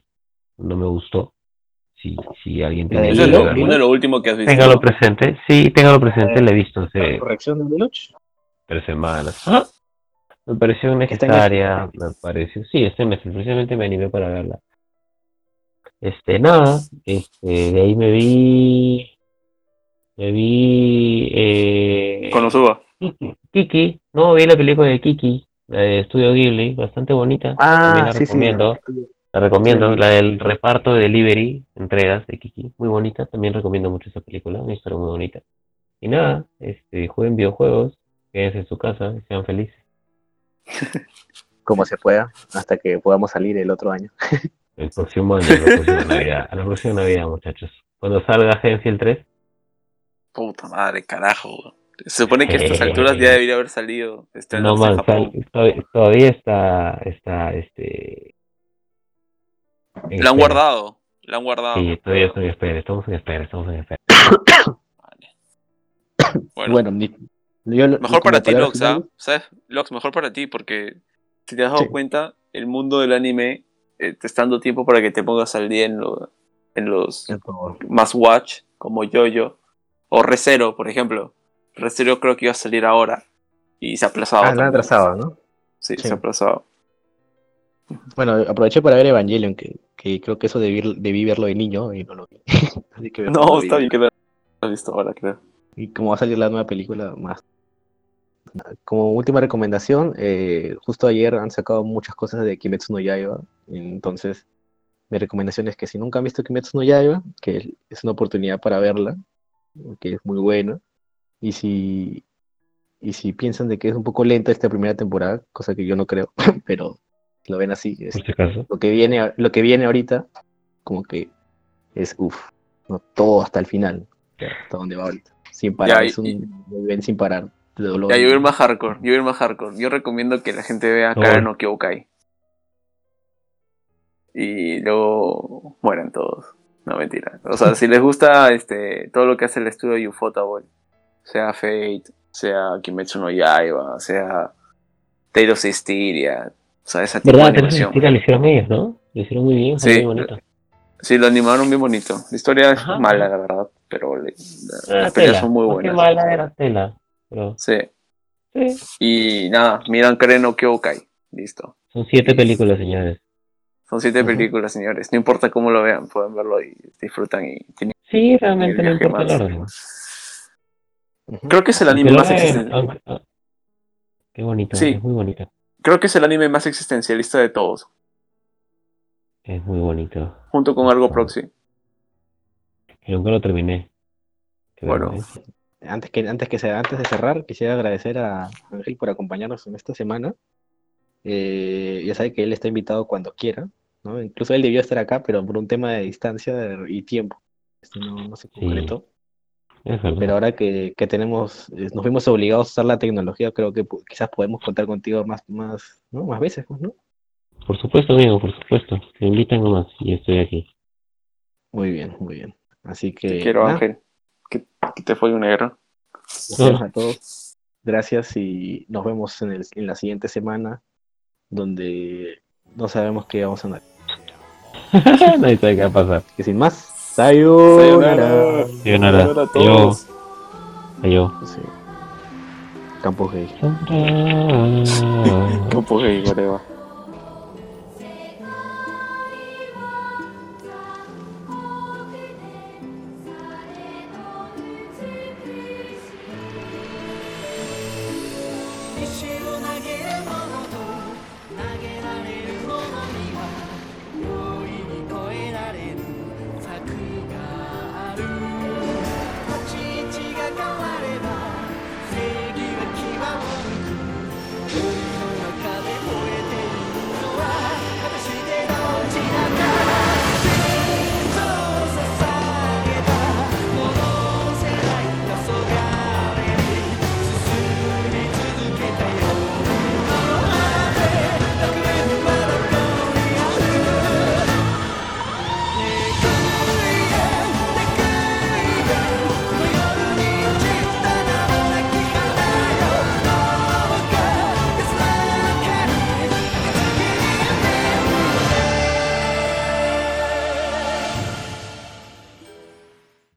No me gustó. Si, si alguien tiene Eso es lo, uno de lo último que has visto. téngalo presente. Sí, téngalo presente, la he visto hace Corrección de Deluxe. tres semanas. Ah, Me pareció necesaria, me pareció, sí, este mes, precisamente me animé para verla. Este, nada, este, de ahí me vi, me vi, eh, Con Osuba. Kiki, Kiki, no, vi la película de Kiki, la de Estudio Ghibli, bastante bonita, también la recomiendo, la recomiendo, Sí. la del reparto de delivery, entregas de Kiki, muy bonita, también recomiendo mucho esa película, una historia muy bonita. Y nada, este, jueguen videojuegos, quédense en su casa y sean felices. Como se pueda, hasta que podamos salir el otro año. El próximo año, la próxima Navidad, a la próxima Navidad, muchachos. Cuando salga Enfield 3, Puta madre, carajo. Se supone que a estas alturas ya debería haber salido. no man, sal- todavía está, está, este... en La han espera. guardado. La han guardado. Sí, todavía estoy en espera, estamos en espera, estamos en espera. Vale. Bueno, Bueno, ni- yo mejor para ti, Lox, ¿ah? finales, ¿Sabes? Lox, mejor para ti, porque si te has dado Sí. cuenta, el mundo del anime eh, te está dando tiempo para que te pongas al día en, lo- en los más watch, como Yoyo, o Recero, por ejemplo. Recero creo que iba a salir ahora y se ha aplazado. Ah, la han también. atrasado, ¿no? Sí, Sí. se ha aplazado. Bueno, aproveché para ver Evangelion, que, que creo que eso debí, debí verlo de niño y no lo vi. Así que No, está bien que lo has visto ahora, creo. Y como va a salir la nueva película, más. Como última recomendación, eh, justo ayer han sacado muchas cosas de Kimetsu no Yaiba. Entonces, mi recomendación es que si nunca han visto Kimetsu no Yaiba, que es una oportunidad para verla, que es muy buena. Y si, y si piensan de que es un poco lenta esta primera temporada, cosa que yo no creo, pero lo ven así, es- Por si acaso. lo que viene, lo que viene ahorita, como que es uff, no todo hasta el final, hasta donde va ahorita, sin parar, Ya, es y- un muy bien sin parar de dolor. Ya, yo voy a ir más hardcore. Yo voy a ir más hardcore. Yo recomiendo que la gente vea No. Kara no Kyokai. Y luego mueren todos. No, mentira. O sea, si les gusta este todo lo que hace el estudio Ufotable, sea Fate, sea Kimetsu no Yaiba, sea Tale of Systeria, o sea, esa tipo de ¿Verdad? Esa animación. historia la hicieron ellos, ¿no? Lo hicieron muy bien, Sí. muy bonito. Sí, lo animaron bien bonito. La historia es mala, la verdad, pero le- la- Ah, las peleas son muy buenas. mala era tela, pero Sí. sí. Y nada, miran Kara no Kyokai. Listo. Son siete películas, señores. Son siete películas, señores. No importa cómo lo vean, pueden verlo y disfrutan y tienen- Sí, realmente no importa el orden. Creo que es el anime lo más aunque- ah, Qué bonito, Sí. es muy bonito. Creo que es el anime más existencialista de todos, Es muy bonito. junto con algo proxy. Y nunca lo terminé. Bueno. Antes, que, antes, que antes de cerrar, quisiera agradecer a Ángel por acompañarnos en esta semana. Eh, ya sabe que él está invitado cuando quiera, ¿no? Incluso él debió estar acá, pero por un tema de distancia y tiempo, este no, no se concretó. Pero ahora que, que tenemos, eh, nos vimos obligados a usar la tecnología, creo que quizás podemos contar contigo más, más, ¿no? Más veces, pues, ¿no? Por supuesto, amigo, por supuesto. Me invitan nomás y estoy aquí. Muy bien, muy bien. Así que, Te quiero, nada, Ángel. Que, que te fue un negro. gracias a todos. Gracias y nos vemos en, el, en la siguiente semana, donde no sabemos qué vamos a andar. Nadie sabe qué va a pasar. Que sin más, sayonara. Sayonara. Sayonara. A todos. yo. Sí. Campo gay. Campo gay, whatever.